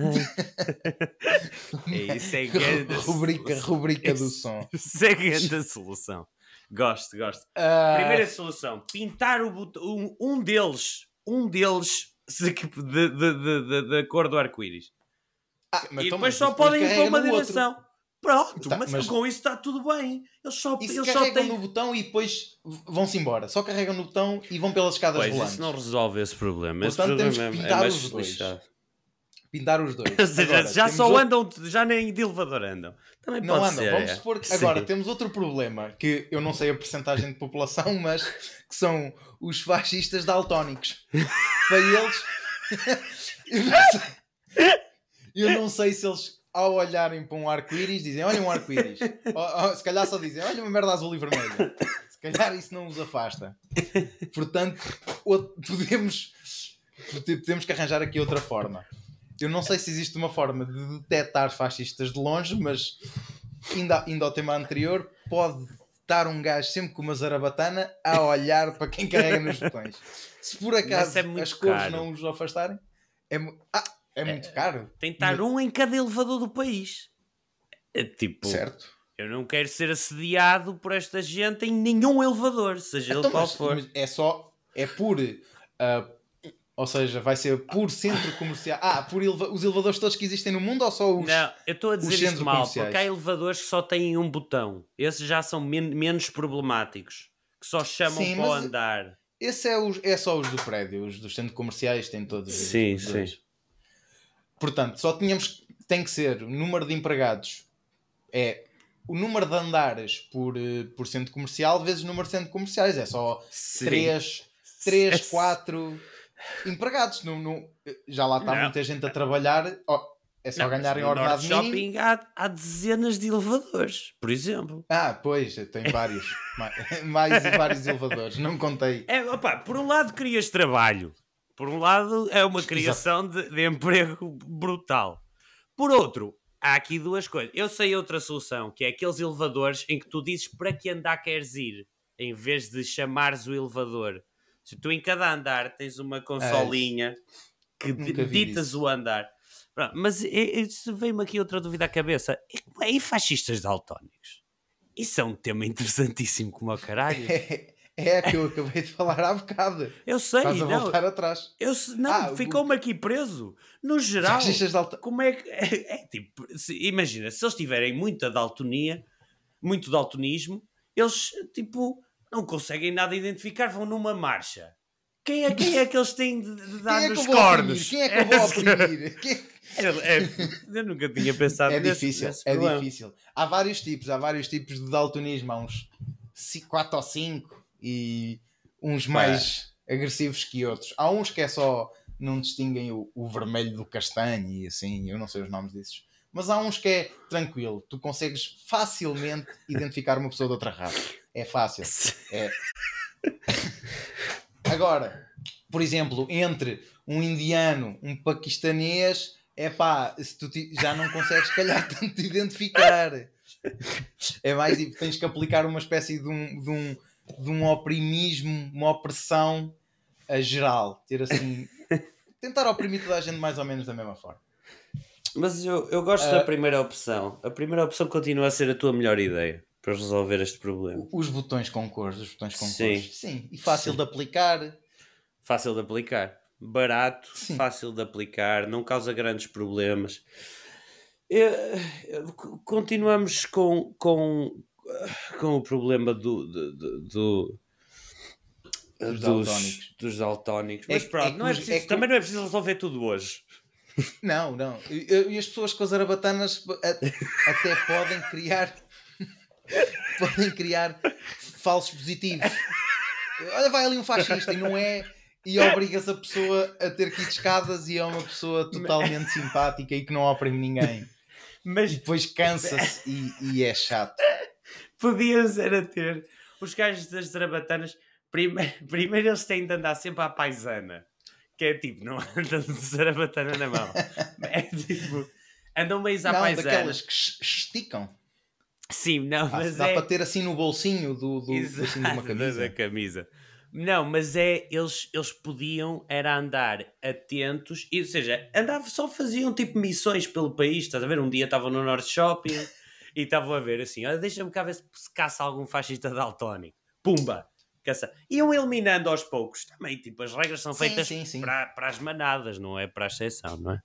é isso, é grande rubrica, rubrica do Isso- som. Isso é grande solução. Gosto, gosto. Ah, Primeira solução: pintar o botão, um, um deles, um deles de, de, de, de, de cor do arco-íris. ah, mas E depois só podem ir para uma outro. direção. Pronto, Tá, mas, mas- com isso está tudo bem. Eles só, E se eles só carregam têm. no botão e depois vão-se embora. Só carregam no botão e vão pelas escadas Pois, volantes. isso não resolve esse problema. Esse Portanto, temos problema que é- é pintar mais os dois. lixado. Pintar os dois. Ou seja, Agora, já só outro- andam, já nem de elevador andam. Também Não andam. ser. Vamos é. supor que Sim. agora temos outro problema que eu não sei a percentagem de população, mas que são os fascistas daltónicos. Para eles, eu não sei, eu não sei se eles ao olharem para um arco-íris dizem olha um arco-íris. Se calhar só dizem olha uma merda azul e vermelha. Se calhar isso não os afasta. Portanto, podemos, podemos que arranjar aqui outra forma. Eu não sei se existe uma forma de detectar fascistas de longe, mas ainda, ainda ao tema anterior, pode estar um gajo sempre com uma zarabatana a olhar para quem carrega nos botões. Se por acaso Mas é as cores caro. não os afastarem, é, ah, é muito caro. Tem estar um em cada elevador do país. É tipo, Certo. eu não quero ser assediado por esta gente em nenhum elevador, seja ele Então, qual mas- for. mas é só, é por, ah, ou seja, vai ser por centro comercial. Ah, por eleva- os elevadores todos que existem no mundo ou só os. Não, eu estou a dizer isto mal, comerciais. porque há elevadores que só têm um botão. Esses já são men- menos problemáticos. Que só chamam Sim, para o andar. Esse é, os, é só os do prédio, os dos centros comerciais têm todos. os Sim, sim. Portanto, só tínhamos, tem que ser o número de empregados é o número de andares por, eh, por centro comercial vezes o número de centros comerciais. É só Sim. 3, 3 Esse- 4 empregados. No, já lá está Não. muita gente a trabalhar. Ó, é só Não, ordenado Norte mínimo. Shopping há, há dezenas de elevadores, por exemplo. Ah, pois, tem vários. mais, mais vários elevadores. Não contei. É, opá, por um lado crias trabalho, por um lado é uma criação de, de emprego brutal. Por outro, há aqui duas coisas. Eu sei outra solução, que é aqueles elevadores em que tu dizes para que andar queres ir, em vez de chamares o elevador. Se tu em cada andar tens uma consolinha que di- Nunca vi ditas o andar. Pronto, mas é- é- veio-me aqui outra dúvida à cabeça. E, e fascistas daltónicos? Isso é um tema interessantíssimo como ao caralho. É, é a que eu acabei de falar há bocado. Eu sei, Estás a não. voltar atrás. Eu não, Ah, o- ficou-me aqui preso. No geral, como é que. É, é tipo, se- imagina, se eles tiverem muita daltonia, muito daltonismo, eles, tipo, não conseguem nada identificar, vão numa marcha. Quem é, quem é que eles têm de, de dar é nos cornos? Quem é que eu vou oprimir? Quem- É, é, eu nunca tinha pensado É nesse- difícil, nesse é problema. difícil. Há vários tipos, há vários tipos de daltonismo, há uns 4 ou 5 e uns mais agressivos que outros. Há uns que é só não distinguem o, o vermelho do castanho e assim, eu não sei os nomes desses. Mas há uns que é tranquilo, tu consegues facilmente identificar uma pessoa de outra raça. É fácil. É. Agora, por exemplo, entre um indiano, um paquistanês, é pá, se tu já não consegues, se calhar, tanto te identificar. É mais, tens que aplicar uma espécie de um, de um, de um oprimismo, uma opressão a geral. Ter assim. Tentar oprimir toda a gente mais ou menos da mesma forma. Mas eu, eu gosto Ah. da primeira opção. A primeira opção continua a ser a tua melhor ideia. Para resolver este problema. Os botões com cores, os botões com Sim. cores. Sim, e fácil de aplicar. Fácil de aplicar. Barato, Sim. fácil de aplicar, não causa grandes problemas. Eh, eh, co- Continuamos com, com, com o problema do, do, do- do- Dos daltónicos. dos daltónicos. É Mas que- pronto, é não é preciso- é também não é preciso resolver tudo hoje. Não, não. E, e as pessoas com as arabatanas a- até podem criar podem criar falsos positivos. Olha, vai ali um fascista e não é. E obrigas a pessoa a ter que ir de escadas e é uma pessoa totalmente simpática e que não oprime ninguém. Mas E depois cansa-se e, e é chato. podiam ser a ter os gajos das zarabatanas. Primeiro, primeiro eles têm de andar sempre à paisana, que é tipo, não andam de zarabatana na mão, é tipo, andam meio à não, paisana. daquelas que es- esticam. Sim, não, Ah, mas dá é. para ter assim no bolsinho do, do, Exato, assim, de uma camisa. da camisa. Não, mas é, eles, eles podiam era andar atentos, e, ou seja, andavam, só faziam tipo missões pelo país, estás a ver? Um dia estavam no Norte Shopping e estavam a ver assim, olha, deixa-me cá ver se, se caça algum fascista daltónico. Pumba! Caça. Iam eliminando aos poucos também, tipo, as regras são Sim, feitas sim, sim. Para, para as manadas, não é para a exceção, não é?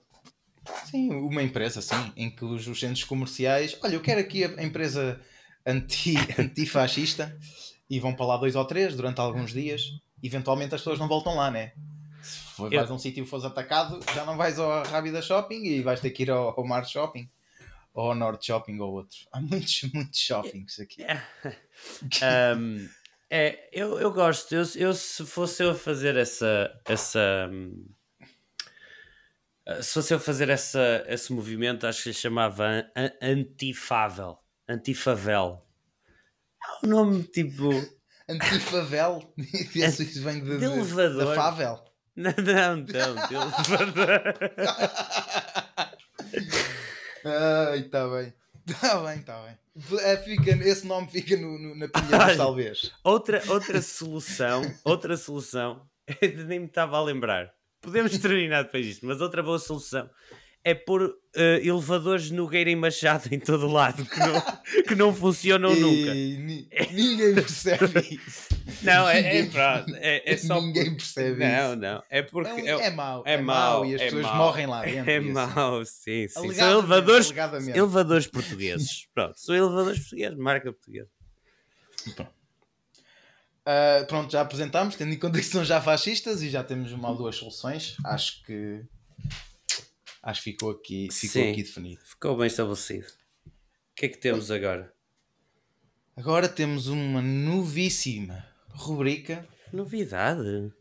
Sim, uma empresa, sim, em que os, os centros comerciais. Olha, eu quero aqui a empresa anti, antifascista e vão para lá dois ou três durante alguns dias. Eventualmente as pessoas não voltam lá, né? Se for- vais a um sítio e fores atacado, já não vais ao Rábida Shopping e vais ter que ir ao, ao Mar Shopping ou ao Norte Shopping ou outro. Há muitos, muitos shoppings aqui. Um, é, eu, eu gosto. Eu, eu se fosse eu a fazer essa. essa hum, se fosse eu fazer essa, esse movimento, acho que lhe chamava an- an- Antifável. Antifavel. É um nome tipo. Antifavel, isso vem de, De elevador. da Favel. Não, não, não. de elevador. Ai, está bem. Está bem, está bem. É, fica, esse nome fica no, no- na pilha Olha. talvez. outra, outra solução. Outra solução. Nem me estava a lembrar. Podemos terminar depois disto, mas outra boa solução é pôr eh, elevadores Nogueira e Machado em todo o lado que não, que não funcionam nunca. E ni- ninguém percebe isso. Não, é, é, Ninguém- pronto, é, é só. Ninguém percebe Não, isso. não. É porque. É, É, mau. é É, mau. E as é pessoas mau. morrem lá dentro. é assim. mau, sim, sim. São elevadores, elevadores portugueses. Pronto, são elevadores portugueses, marca portuguesa. Ah, pronto, já apresentámos, tendo em conta que são já fascistas e já temos uma ou duas soluções. Acho que. Acho que ficou aqui, ficou Sim. aqui definido. Ficou bem estabelecido. O que é que temos agora? Agora temos uma novíssima rubrica. Novidade.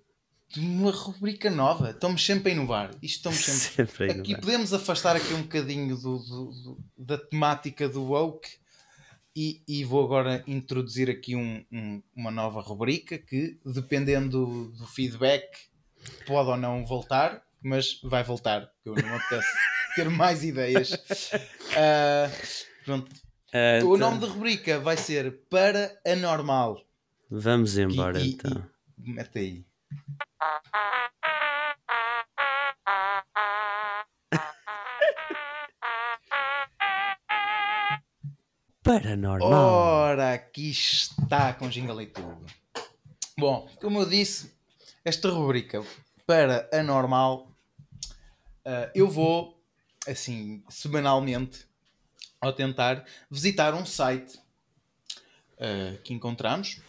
Uma rubrica nova. Estamos sempre a inovar. Isto estamos sempre. Sempre a Aqui inovar. podemos afastar aqui um bocadinho do, do- do- da temática do woke e, e vou agora introduzir aqui um- um- uma nova rubrica que, dependendo do feedback, pode ou não voltar, mas vai voltar, que eu não apetece ter mais ideias. Ah, pronto. Ah, O então, nome da rubrica vai ser Para Anormal. Vamos embora E- e- então. e- mete aí. Paranormal. Ora, aqui está com jingle e tudo. Bom, como eu disse, esta rubrica para anormal, ah, eu vou, assim, semanalmente, ao tentar visitar um site ah, que encontramos.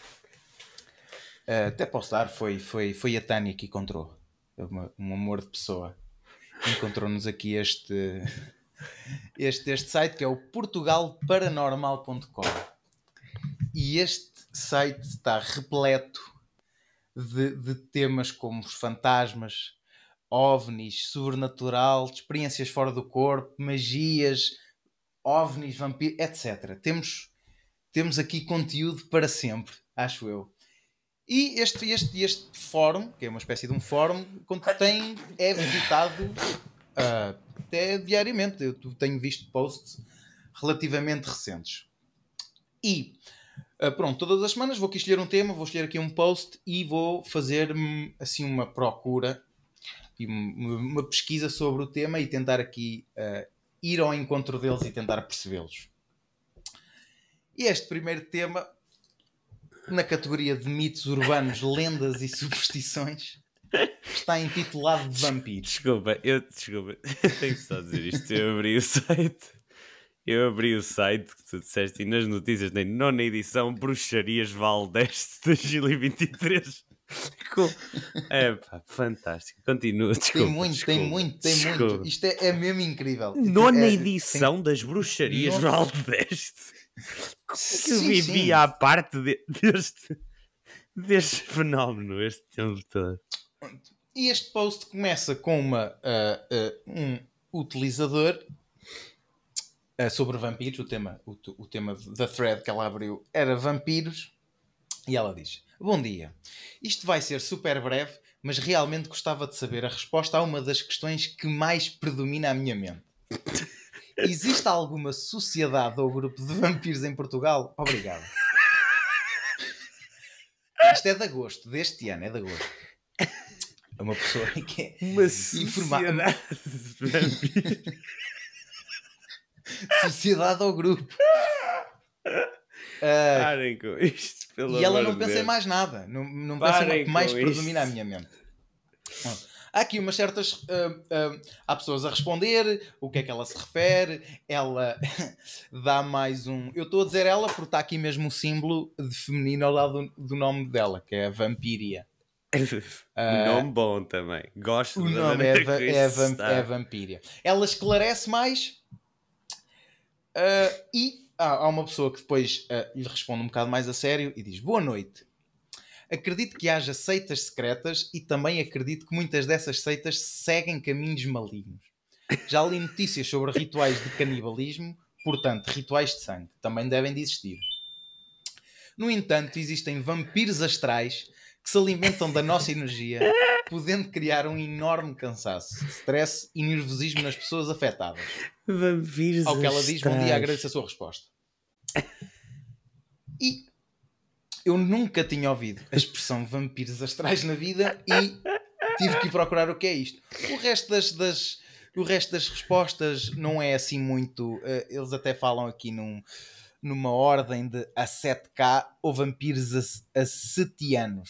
Ah, até posso dar, foi, foi, foi a Tânia que encontrou. Uma- um amor de pessoa. Encontrou-nos aqui este, este, este site que é o portugalparanormal.com e este site está repleto de, de temas como os fantasmas, ovnis, sobrenatural, experiências fora do corpo, magias, ovnis, vampiros, etc. Temos, temos aqui conteúdo para sempre, acho eu. E este, este, este fórum, que é uma espécie de um fórum, contém, é visitado ah, até diariamente. Eu tenho visto posts relativamente recentes. E ah, pronto, todas as semanas vou aqui escolher um tema, vou escolher aqui um post e vou fazer assim uma procura e uma, pesquisa sobre o tema e tentar aqui ah, ir ao encontro deles e tentar percebê-los. E este primeiro tema, na categoria de mitos urbanos, lendas e superstições, está intitulado de vampiros. Desculpa, eu desculpa, tenho que só dizer isto. Eu abri o site. Eu abri o site que tu disseste e nas notícias tem nona edição Bruxarias Valdeste 2023. Com... É pá, fantástico. Continua, desculpa. Tem muito, desculpa, tem muito, tem desculpa. muito. Isto é, é mesmo incrível. Nona É- edição das Bruxarias Nona- Valdeste. Como é que Sim, vivia sim. à parte de- deste, deste fenómeno este tempo todo? E este post começa com uma, ah, ah, um utilizador ah, sobre vampiros. O tema, o, o tema da thread que ela abriu era vampiros. E ela diz: Bom dia, isto vai ser super breve, mas realmente gostava de saber a resposta a uma das questões que mais predomina a minha mente. Existe alguma sociedade ou grupo de vampiros em Portugal? Obrigado. Isto é de agosto, deste ano, é de agosto. É uma pessoa que é Uma Informa- sociedade ou grupo. Ah, Parem com isto, pelo e ela não pensa em mais nada. Não, não pensa em que mais com predomina a minha mente. Bom, Há aqui umas certas. ah, ah, há pessoas a responder o que é que ela se refere. Ela dá mais um. Eu estou a dizer ela porque está aqui mesmo o símbolo de feminino ao lado do, do nome dela, que é a Vampiria. Um nome bom também. Gosto O da nome é, va- é, é Vampiria. Ela esclarece mais ah, e há, há uma pessoa que depois ah, lhe responde um bocado mais a sério e diz: Boa noite. Acredito que haja seitas secretas e também acredito que muitas dessas seitas seguem caminhos malignos. Já li notícias sobre rituais de canibalismo, portanto, rituais de sangue também devem de existir. No entanto, existem vampiros astrais que se alimentam da nossa energia, podendo criar um enorme cansaço, stress e nervosismo nas pessoas afetadas. Vampiros Ao que ela diz, bom dia, agradeço a sua resposta. E eu nunca tinha ouvido a expressão vampiros astrais na vida e tive que ir procurar o que é isto. O resto das, das- o resto das respostas não é assim muito. eh, eles até falam aqui num, numa ordem de a 7K ou vampiros a, a setianos.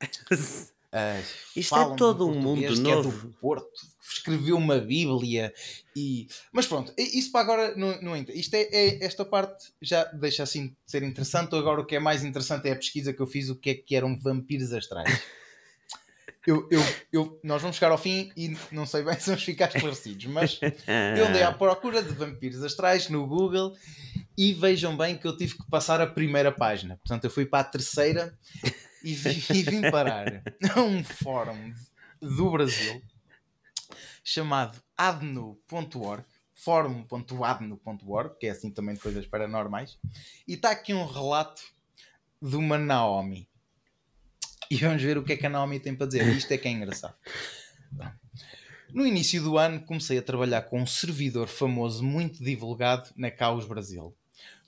Ah, Isto é todo um mundo que é novo. do Porto, escreveu uma Bíblia e. Mas pronto, isso para agora não, não entra. Isto é, é- esta parte já deixa assim de ser interessante. Agora o que é mais interessante é a pesquisa que eu fiz, o que é que eram vampiros astrais. Eu, eu, eu, nós vamos chegar ao fim e não sei bem se vamos ficar esclarecidos, mas eu andei à procura de vampiros astrais no Google e vejam bem que eu tive que passar a primeira página. Portanto, eu fui para a terceira e, e vim parar a um fórum do Brasil chamado adno.org fórum.adno.org que é assim também de coisas paranormais e está aqui um relato de uma Naomi. E vamos ver o que é que a Naomi tem para dizer. Isto é que é engraçado. No início do ano comecei a trabalhar com um servidor famoso muito divulgado na Caos Brasil.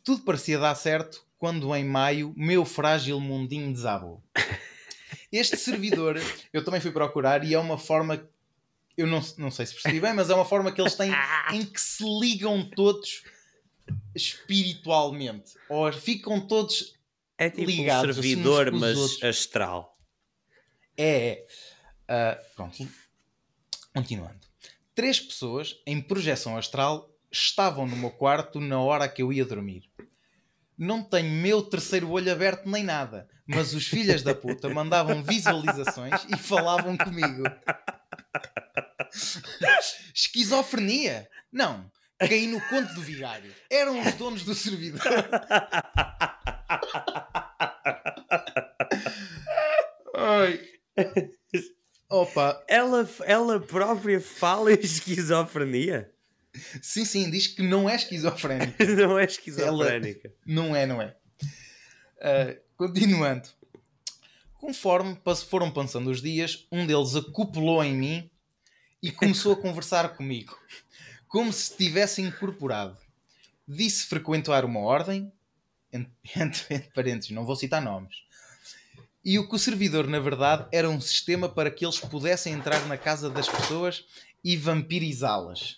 Tudo parecia dar certo quando em maio meu frágil mundinho desabou. Este servidor eu também fui procurar e é uma forma eu não, não sei se percebi bem, mas é uma forma que eles têm em que se ligam todos espiritualmente ou ficam todos É tipo ligados, um assim, servidor, mas outros. astral. É. Ah, pronto. Continuando. Três pessoas em projeção astral estavam no meu quarto na hora que eu ia dormir. Não tenho meu terceiro olho aberto nem nada, mas os filhos da puta mandavam visualizações e falavam comigo. Esquizofrenia? Não. Caí no conto do vigário. Eram os donos do servidor. Ai. Opa, Ela, ela própria fala em esquizofrenia? Sim, sim, diz que não é esquizofrénico. Não é esquizofrénica. Não é, não é. Ah, continuando. Conforme foram passando os dias, um deles acoplou em mim e começou a conversar comigo, como se estivesse incorporado. Disse frequentar uma ordem, entre, entre parênteses, não vou citar nomes, e o que o servidor, na verdade, era um sistema para que eles pudessem entrar na casa das pessoas e vampirizá-las.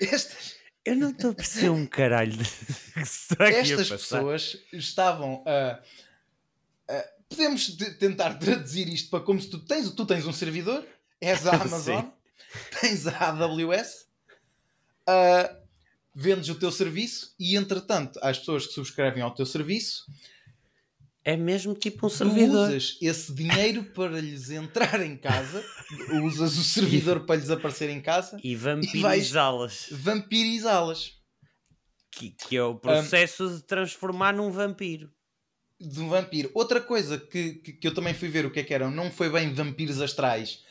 Estas, Eu não estou a perceber um caralho de Estas pessoas estavam a. a- podemos de- tentar traduzir isto para como se tu tens, tu tens um servidor, és a Amazon, tens a AWS, a- vendes o teu serviço e, entretanto, às pessoas que subscrevem ao teu serviço, É mesmo tipo um tu servidor. usas esse dinheiro para lhes entrar em casa, usas o servidor para lhes aparecer em casa, E vampirizá-las. vampirizá-las. Que, que é o processo de transformar num vampiro. de um vampiro. Outra coisa que, que, que eu também fui ver o que é que eram, não foi bem vampiros astrais,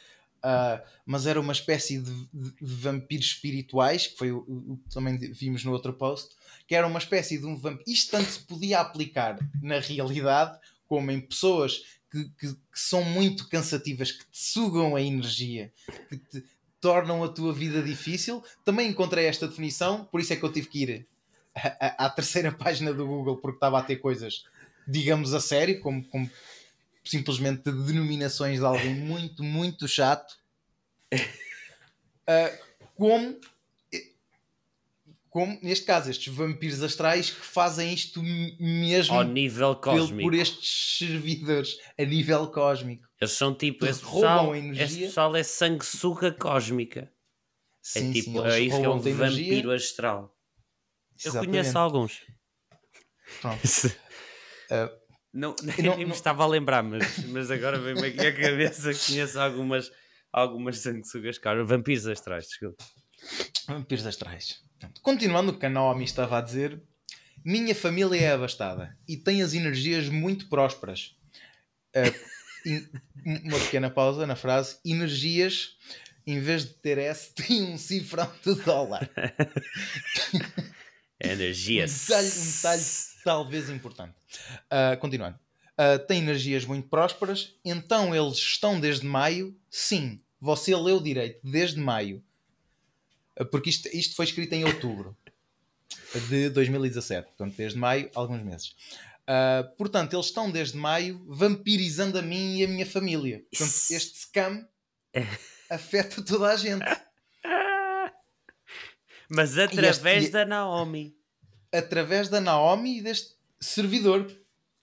ah, mas era uma espécie de, de- de vampiros espirituais, que foi o, o que também vimos no outro post, que era uma espécie de um vampiro. Isto tanto se podia aplicar na realidade como em pessoas que, que, que são muito cansativas, que te sugam a energia, que te tornam a tua vida difícil. Também encontrei esta definição, por isso é que eu tive que ir à, à- à terceira página do Google, porque estava a ter coisas digamos a sério, como, como simplesmente denominações de alguém muito, muito chato, Ah, como, como, neste caso, estes vampiros astrais que fazem isto mesmo Ao nível pelo- cósmico. por estes servidores a nível cósmico. Eles são tipo. Esse roubam pessoal, a energia. esse pessoal é sanguessuga cósmica. Sim, é tipo. sim, eles é isso que é um vampiro astral. Eu Exatamente. conheço alguns. Pronto. não, não- nem não- me estava a lembrar, mas, mas agora vem-me aqui à cabeça que conheço algumas, algumas sanguessugas caras. Vampiros astrais, desculpa. Vampiros astrais. Continuando o que a Naomi estava a dizer, minha família é abastada e tem as energias muito prósperas. In- uma pequena pausa na frase. Energias, em vez de ter S, tem um cifrão de dólar. Energia. Um detalhe, um detalhe talvez importante. Ah, continuando. Ah, tem energias muito prósperas, então eles estão desde maio. Sim, você leu direito, desde maio. Porque isto, isto foi escrito em outubro de 2017. Portanto, desde maio, alguns meses. Ah, portanto, eles estão desde maio vampirizando a mim e a minha família. Portanto, este scam afeta toda a gente. Mas através e- da Naomi. Através da Naomi e deste servidor.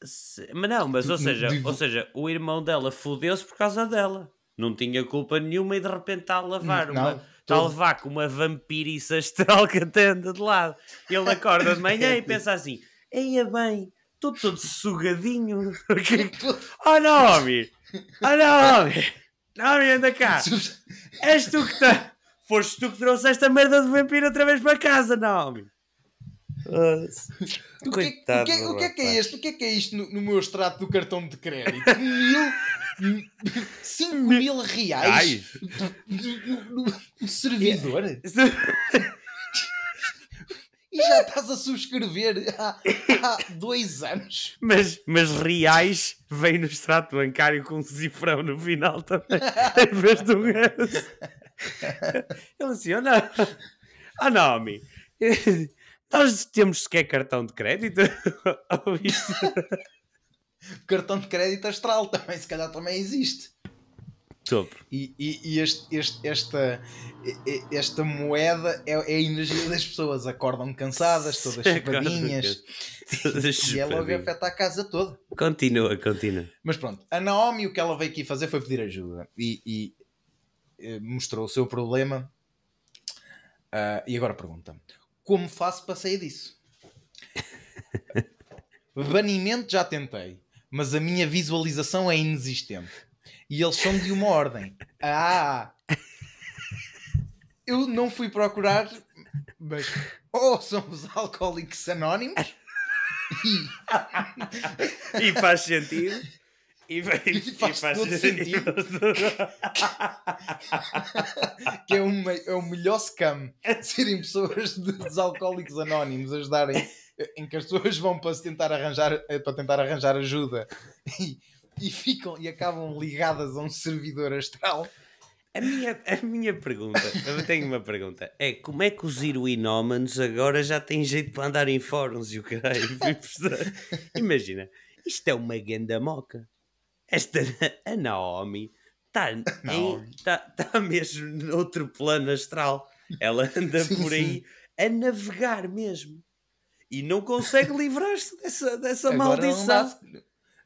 Se- Mas não, mas ou seja, ou seja, o irmão dela fodeu-se por causa dela. Não tinha culpa nenhuma e de repente está a lavar Não, uma. Está a levar com uma vampiriça astral que atende de lado. Ele acorda de manhã e pensa assim: Eia bem, estou todo sugadinho. oh Naomi! Oh Naomi! Naomi, anda cá! És tu que está. Foste tu que trouxeste a merda do vampiro outra vez para casa, Naomi! O que, é- o, que, é- o que é que é este? O que é que é isto no, no meu extrato do cartão de crédito? Mil, 5 mil reais no, no- no servidor e já estás a subscrever há, há dois anos. Mas, mas reais vem no extrato bancário com um cifrão no final também, em vez de um S. Ele assim, oh não, oh Naomi, nós temos sequer cartão de crédito? Cartão de crédito astral também, se calhar também existe. Topo. E, e- e este- este- esta, esta moeda é, é a energia das pessoas. Acordam cansadas, todas chapadinhas. Todas E é logo chupadinhas. afeta a casa toda. Continua, continua. Mas pronto, a Naomi o que ela veio aqui fazer foi pedir ajuda e, e, eh, mostrou o seu problema. Ah, e agora pergunta: como faço para sair disso? Banimento já tentei, mas a minha visualização é inexistente. E eles são de uma ordem. Ah! Eu não fui procurar, mas ou são os alcoólicos anónimos E faz sentido. E, vai- E faz todo sentido. que é, uma, é o melhor scam serem pessoas de- dos alcoólicos anónimos ajudarem em que as pessoas vão para tentar arranjar eh, para tentar arranjar ajuda e, e ficam e acabam ligadas a um servidor astral A minha, a minha pergunta, eu tenho uma pergunta, é como é que os heroinómanos agora já têm jeito para andar em fóruns e o caralho? Imagina, isto é uma ganda moca. Esta, a Naomi está tá, tá mesmo noutro plano astral. Ela anda Sim, por aí a navegar mesmo. E não consegue livrar-se dessa, dessa Agora maldição.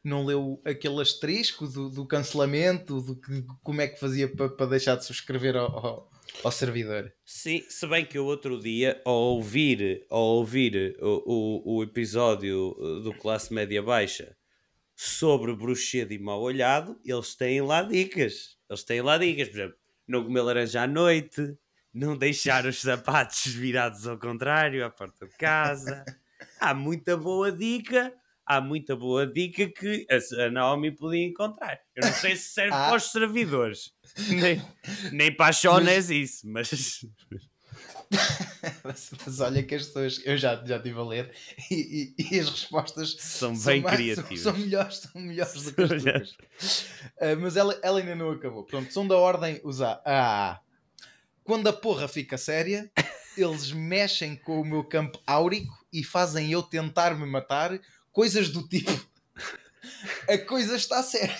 Não, leu aquele asterisco do, do cancelamento, do que, como é que fazia para deixar de subscrever ao, ao, ao servidor. Sim, se bem que eu outro dia, ao ouvir, ao ouvir o, o, o episódio uh, do Classe Média Baixa sobre bruxedo e mal olhado, eles têm lá dicas. Eles têm lá dicas, por exemplo, não comer laranja à noite, não deixar os sapatos virados ao contrário à porta de casa. Há muita boa dica, há muita boa dica que a Naomi podia encontrar. Eu não sei se serve Ah. para os servidores, nem, nem para a Shonés isso, mas... Mas, mas olha que as pessoas, eu já, já estive a ler e, e- e as respostas São são bem mais- criativas. São, são melhores, são melhores do que as tuas. Ah, mas ela, ela ainda não acabou. Pronto, são da ordem usar A. Quando a porra fica séria, eles mexem com o meu campo áurico e fazem eu tentar me matar, coisas do tipo. A coisa está séria.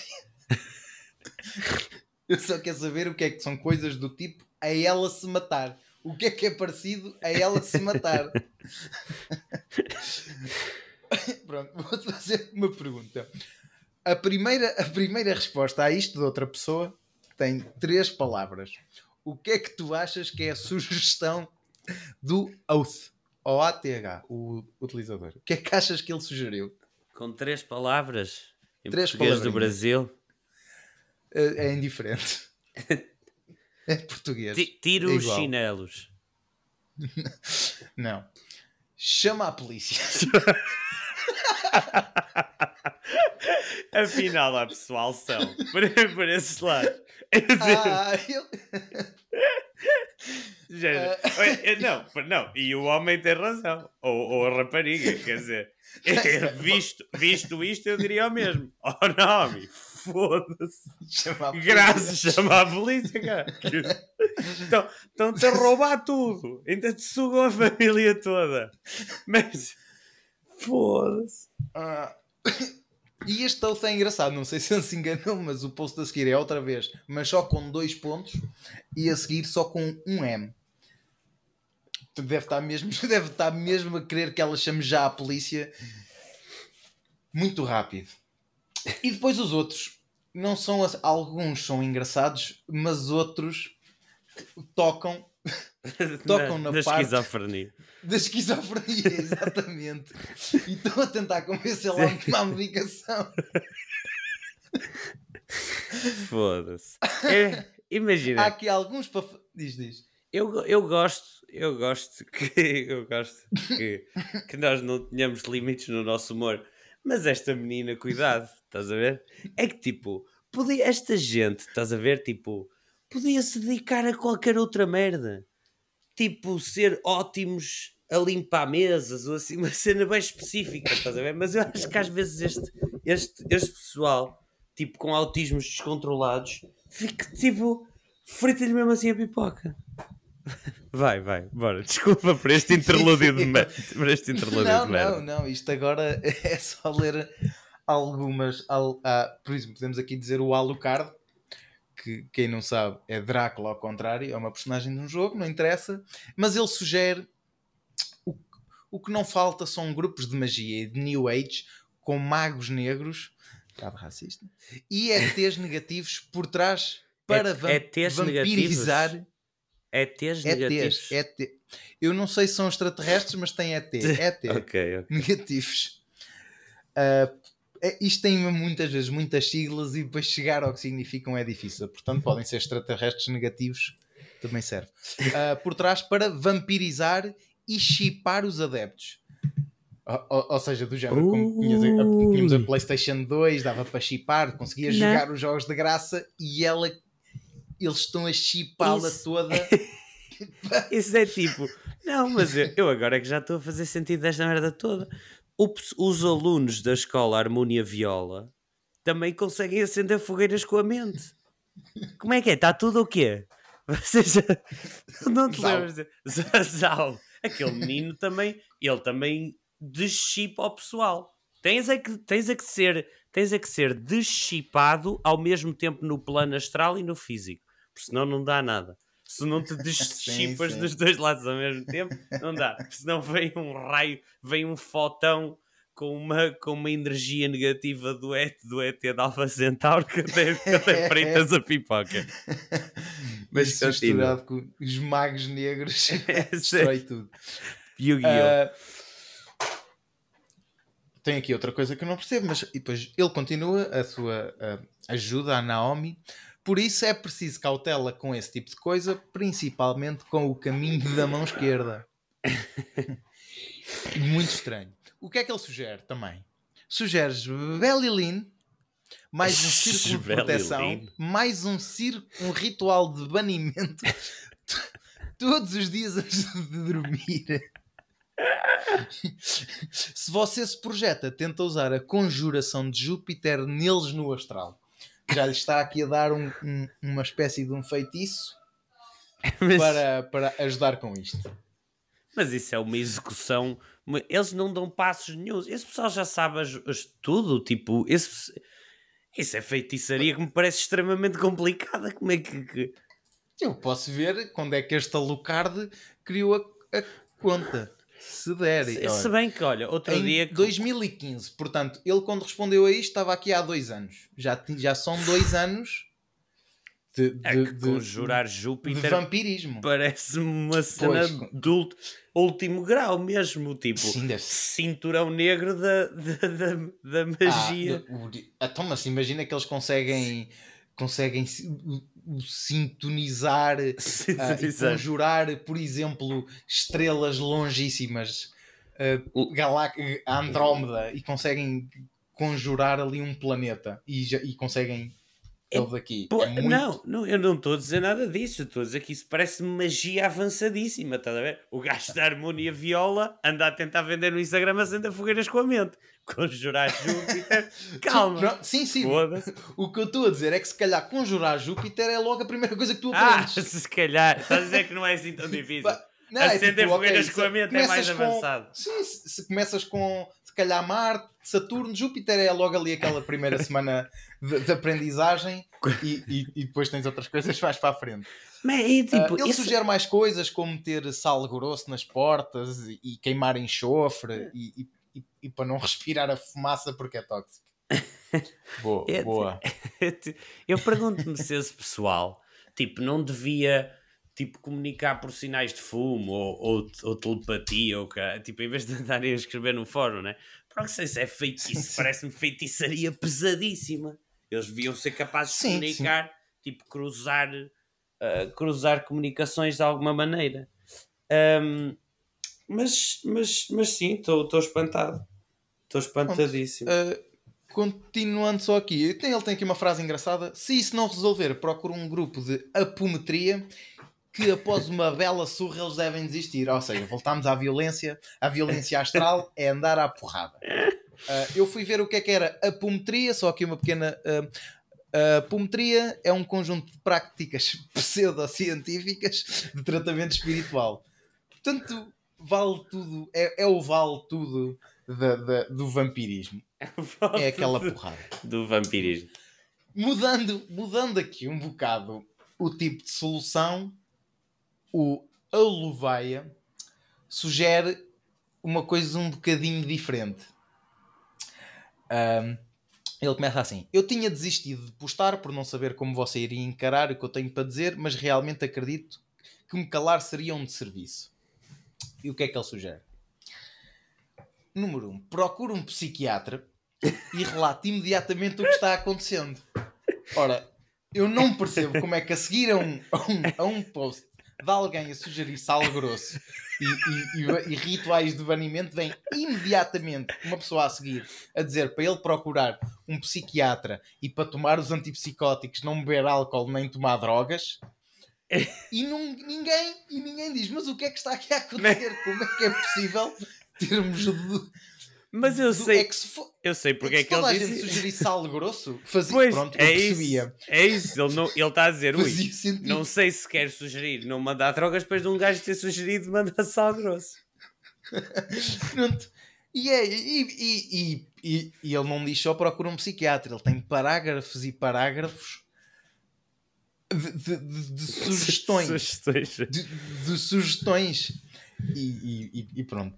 Eu só quero saber o que é que são coisas do tipo a ela se matar. O que é que é parecido a ela se matar? Pronto, vou-te fazer uma pergunta. A primeira, a primeira resposta a isto de outra pessoa tem três palavras. O que é que tu achas que é a sugestão do Oath? O-A-T-H, o utilizador. O que é que achas que ele sugeriu? Com três palavras em Três português do. Brasil. É é indiferente. É português. Ti- Tira É os chinelos. Não. Chama a polícia. Afinal, há pessoal são. Por, por esse lado. É dizer, Ah, ele... género, é, não, não, e o homem tem razão. Ou, ou a rapariga, quer dizer. é, visto, visto isto, eu diria o mesmo. Oh, nome, foda-se. Graças, chama a polícia, cara. Então, Estão-te a roubar tudo. Ainda te sugam a família toda. Mas, foda-se. Ah, E este oath é engraçado, não sei se ele se enganou, mas o post a seguir é outra vez, mas só com dois pontos e a seguir só com um M. Deve estar mesmo, deve estar mesmo a querer que ela chame já a polícia muito rápido. E depois os outros, não são alguns são engraçados, mas outros tocam Tocam na parte- esquizofrenia. da esquizofrenia, exatamente. E estou a tentar convencê-la a tomar medicação. Foda-se. É, Há imagina, aqui alguns para. Diz, diz. eu, eu gosto, eu gosto que eu gosto que, que nós não tenhamos limites no nosso humor. Mas esta menina, cuidado, estás a ver? É que tipo, podia, esta gente, estás a ver? Tipo, podia se dedicar a qualquer outra merda. Tipo, ser ótimos a limpar mesas ou assim, uma cena bem específica, estás a ver? Mas eu acho que às vezes este, este, este pessoal, tipo, com autismos descontrolados, fica tipo, frita-lhe mesmo assim a pipoca. Vai, vai, bora. Desculpa por este interlúdio de merda. Por este interlúdio Não, de merda. não, não. Isto agora é só ler algumas. al- ah, por exemplo, podemos aqui dizer o Alucard, que quem não sabe é Drácula ao contrário, é uma personagem de um jogo, não interessa. Mas ele sugere. O, o que não falta são grupos de magia e de New Age com magos negros. Estava racista. E ETs negativos por trás para vam- ETs vampirizar. ETs ETs, negativos. ET. Eu não sei se são extraterrestres, mas tem ET. ET Ok, ok. negativos. Ah, é- isto tem muitas vezes muitas siglas e depois chegar ao que significam é difícil. Portanto, podem ser extraterrestres negativos, também serve. Ah, por trás para vampirizar e chipar os adeptos. Ou, ou- seja, do género, como a, a- tínhamos a Ui. PlayStation 2, dava para chipar, conseguias Não. jogar os jogos de graça e ela, eles estão a chipá-la toda. Isso é tipo, não, mas eu, eu agora é que já estou a fazer sentido desta merda toda. O os alunos da escola Harmonia Viola também conseguem acender fogueiras com a mente. Como é que é? Está tudo o quê? Vocês já- não te lembras? Aquele menino também, ele também deschipa ao pessoal. Tens é que, tens é que ser, tens é que ser deschipado ao mesmo tempo no plano astral e no físico, porque senão não dá nada. Se não te deschipas dos dois lados ao mesmo tempo, não dá. Senão vem um raio, vem um fotão com uma, com uma energia negativa do ET, do ET da Alpha Centauro que até, que até fritas a pipoca. Mas Isso misturado com os magos negros destrói tudo. Yu-Gi-Oh! Uh, tem aqui outra coisa que eu não percebo, mas depois ele continua a sua uh, ajuda à Naomi por isso é preciso cautela com esse tipo de coisa, principalmente com o caminho da mão esquerda. Muito estranho. O que é que ele sugere também? Sugeres Belilin, mais um círculo de proteção, mais um, um ritual de banimento todos os dias antes de dormir. se você se projeta, tenta usar a conjuração de Júpiter neles no astral já lhe está aqui a dar um, um, uma espécie de um feitiço Mas... para, para ajudar com isto. Mas isso é uma execução. Eles não dão passos nenhum. Esse pessoal já sabe as, as, tudo. Tipo, esse, isso é feitiçaria que me parece extremamente complicada. Como é que. que... Eu posso ver quando é que este Alucard criou a, a conta se der. Se, se, bem que, olha, outro em dia. 2015, portanto, ele quando respondeu a isto estava aqui há dois anos. Já, já são dois anos de, de, é de conjurar Júpiter. De vampirismo. Parece-me uma cena do último grau mesmo. Tipo, Sim, cinturão negro da, da, da, da magia. Ah, então, mas imagina que eles conseguem conseguem sintonizar, sintonizar. Uh, e conjurar, por exemplo, estrelas longíssimas, uh, Andrómeda, e conseguem conjurar ali um planeta e, e conseguem é, daqui. É muito... Não, não, eu não estou a dizer nada disso. Estou a dizer que isso parece magia avançadíssima. Estás a ver? O gajo da harmonia viola anda a tentar vender no Instagram acender fogueiras com a mente. Conjurar Júpiter. Calma. sim, sim. O que eu estou a dizer é que se calhar conjurar Júpiter é logo a primeira coisa que tu ah, aprendes. Ah, se calhar. Estás a dizer que não é assim tão difícil. Não, Acender é tipo, fogueiras okay, com a mente é mais com, avançado. Sim, se, se começas com se calhar Marte, Saturno, Júpiter é logo ali aquela primeira semana de, de aprendizagem e, e, e, depois tens outras coisas mais para a frente. Mas, e, tipo, uh, ele esse... sugere mais coisas como ter sal grosso nas portas e, e queimar enxofre e, e, para não respirar a fumaça porque é tóxico. boa, é, boa. Eu pergunto-me se esse pessoal tipo, não devia tipo, comunicar por sinais de fumo ou, ou, ou telepatia, ou tipo, em vez de andarem a escrever no fórum, né? Porque sei se é feitiço, parece-me feitiçaria pesadíssima. Eles deviam ser capazes sim, de comunicar, sim. tipo, cruzar, uh, cruzar comunicações de alguma maneira. Um, mas, mas, mas sim, estou espantado. Estou espantadíssimo. Uh, continuando só aqui, ele tem aqui uma frase engraçada. Se isso não resolver, procura um grupo de apometria que após uma bela surra eles devem desistir. Ou seja, voltamos à violência. A violência astral é andar à porrada. Uh, eu fui ver o que é que era apometria, só aqui uma pequena. Uh, a apometria é um conjunto de práticas pseudocientíficas de tratamento espiritual. Portanto, vale tudo, é, é o vale tudo da, da, do vampirismo. É, é aquela porrada. Do vampirismo. Mudando, mudando aqui um bocado o tipo de solução, o Aluveia sugere uma coisa um bocadinho diferente. Um, ele começa assim: Eu tinha desistido de postar por não saber como você iria encarar o que eu tenho para dizer, mas realmente acredito que me calar seria um de serviço. E o que é que ele sugere? Número 1. Um, procure um psiquiatra e relate imediatamente o que está acontecendo. Ora, eu não percebo como é que a seguir a um, a um, a um post de alguém a sugerir sal grosso e, e, e, e, rituais de banimento, vem imediatamente uma pessoa a seguir a dizer para ele procurar um psiquiatra e para tomar os antipsicóticos, não beber álcool nem tomar drogas. E não, ninguém, e ninguém diz, mas o que é que está aqui a acontecer? Como é que é possível termos de, mas eu sei. É que se for, eu sei porque é que, é que ele disse. Se sugerir sal grosso, fazia. Pois, pronto, é percebia. Isso, é isso. Ele, não, ele está a dizer, ui, não sei se quer sugerir não mandar drogas depois de um gajo ter sugerido mandar sal grosso. pronto. E, é, e, e, e, e, ele não diz só procura um psiquiatra, ele tem parágrafos e parágrafos de, de, de, sugestões. Sugestões. De, de sugestões. E, e- e pronto.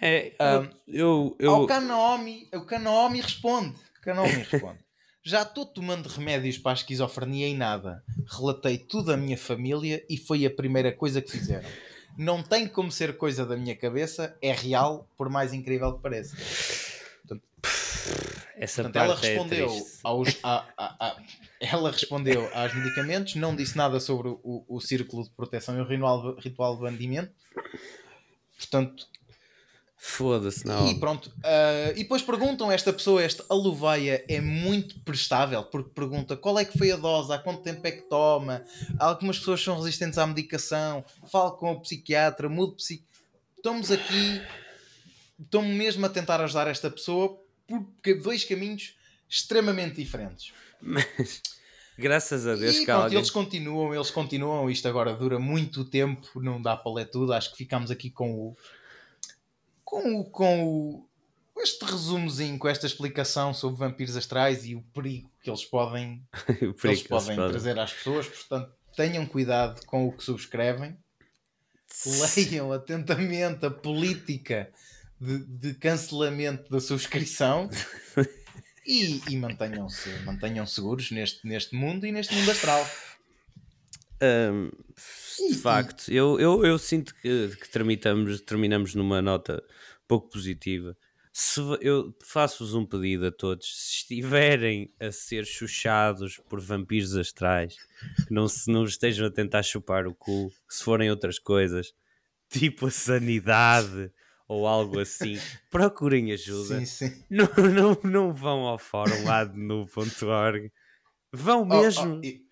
É, Ah, eu, eu, Ao Kanaomi, o Kanaomi responde. O Kanaomi responde. Já estou tomando remédios para a esquizofrenia e nada. Relatei tudo à minha família e foi a primeira coisa que fizeram. Não tem como ser coisa da minha cabeça, é real, por mais incrível que pareça. Essa Portanto, ela parte é respondeu triste. aos. a- a- a- ela respondeu aos medicamentos, não disse nada sobre o, o círculo de proteção e o ritual, ritual de bandimento. Portanto, Foda-se, não. E pronto. ah, e depois perguntam a esta pessoa, esta aluveia é muito prestável, porque pergunta qual é que foi a dose, há quanto tempo é que toma, algumas pessoas são resistentes à medicação, falo com o psiquiatra, mudo psico. Estamos aqui, estou mesmo a tentar ajudar esta pessoa por dois caminhos extremamente diferentes. Mas, graças a Deus e pronto, alguém... eles continuam, eles continuam, isto agora dura muito tempo, não dá para ler tudo, acho que ficamos aqui com o com o, com o este resumozinho, com esta explicação sobre vampiros astrais e o perigo que eles podem, que eles podem podem- trazer às pessoas, portanto tenham cuidado com o que subscrevem, leiam atentamente a política de, de cancelamento da subscrição e, e mantenham-se mantenham seguros neste, neste mundo e neste mundo astral. E- de facto, eu, eu, eu sinto que, que terminamos, terminamos numa nota pouco positiva. Se eu faço-vos um pedido a todos, se estiverem a ser chuchados por vampiros astrais, que não, se, não estejam a tentar chupar o cu, se forem outras coisas, tipo a sanidade ou algo assim, procurem ajuda. Sim, sim. Não, não, não vão ao fórum lá de nu.org. Vão Oh, mesmo oh, e-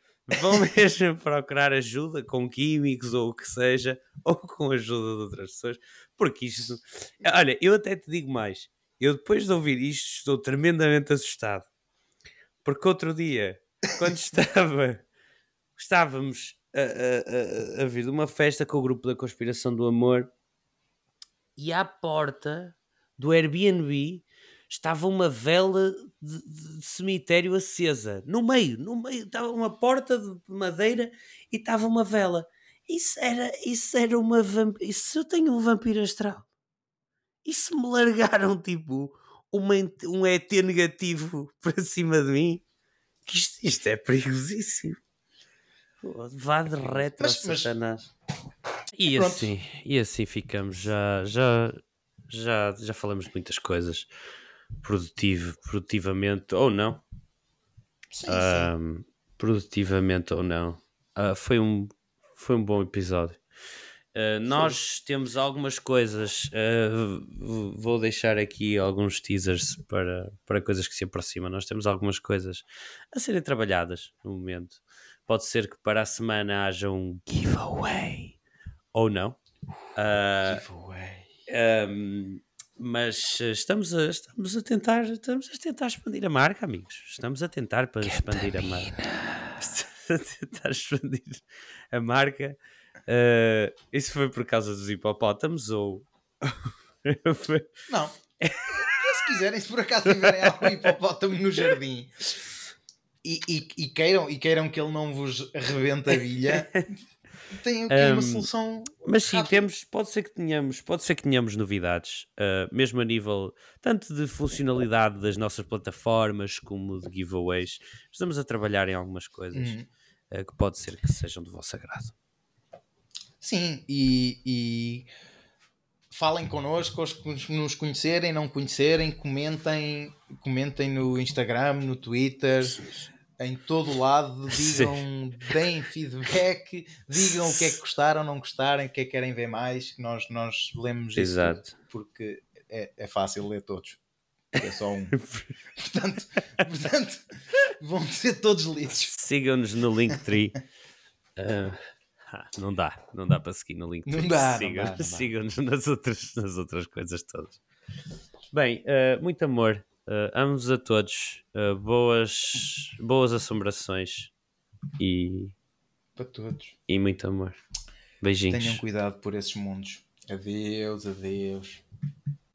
vão mesmo procurar ajuda com químicos ou o que seja, ou com a ajuda de outras pessoas, porque isto. Olha, eu até te digo mais. Eu depois de ouvir isto estou tremendamente assustado. Porque outro dia, quando estava, estávamos a, a, a, a vir de uma festa com o grupo da Conspiração do Amor e à porta do Airbnb estava uma vela de, de- de cemitério acesa. No meio, no meio, estava uma porta de madeira e estava uma vela. Isso era, isso era uma vampira. Isso eu tenho um vampiro astral. E se me largaram tipo uma, um ET negativo para cima de mim? Que Isto, isto é perigosíssimo. Vá de retro, Mas- mas- Satanás. E Pronto. assim, e assim ficamos. Já, já, já, já falamos de muitas coisas. Produtivo, produtivamente ou não. sim, sim. Produtivamente ou não. Ah, foi, um, foi um bom episódio. Ah, nós temos algumas coisas. v- vou deixar aqui alguns teasers para, para coisas que se aproximam. Nós temos algumas coisas a serem trabalhadas no momento. Pode ser que para a semana haja um giveaway ou não. Ah, Giveaway. um, mas estamos a, estamos a tentar estamos a tentar expandir a marca, amigos. Estamos a tentar para expandir a marca. Estamos a tentar expandir a marca. Eh, isso foi por causa dos hipopótamos ou Não. Se quiserem, se por acaso tiverem algum hipopótamo no jardim e, e, e queiram, e queiram que ele não vos rebente a bilha, tem aqui Um, uma solução. Mas sim, rápida. temos, pode ser que tenhamos, pode ser que tenhamos novidades, eh, mesmo a nível tanto de funcionalidade das nossas plataformas como de giveaways. Estamos a trabalhar em algumas coisas Uhum. eh, que pode ser que sejam do vosso agrado. Sim, e, e falem connosco, os que nos conhecerem, não conhecerem, comentem, comentem no Instagram, no Twitter, em todo o lado, digam, deem feedback, digam o que é que gostaram, não gostaram, o que é que querem ver mais, que nós, nós lemos isso Exato. porque é, é fácil ler todos. É só um. portanto, portanto, vão ser todos lidos. Sigam-nos no Linktree. Ah, não dá, não dá para seguir no Linktree. Não dá, Sigam-. Sigam-nos nas outras, nas outras coisas todas. Bem, eh, muito amor. Uh, amos a todos. Eh, boas, boas assombrações e, Para todos. e muito amor. Beijinhos. Tenham cuidado por esses mundos. Adeus, adeus.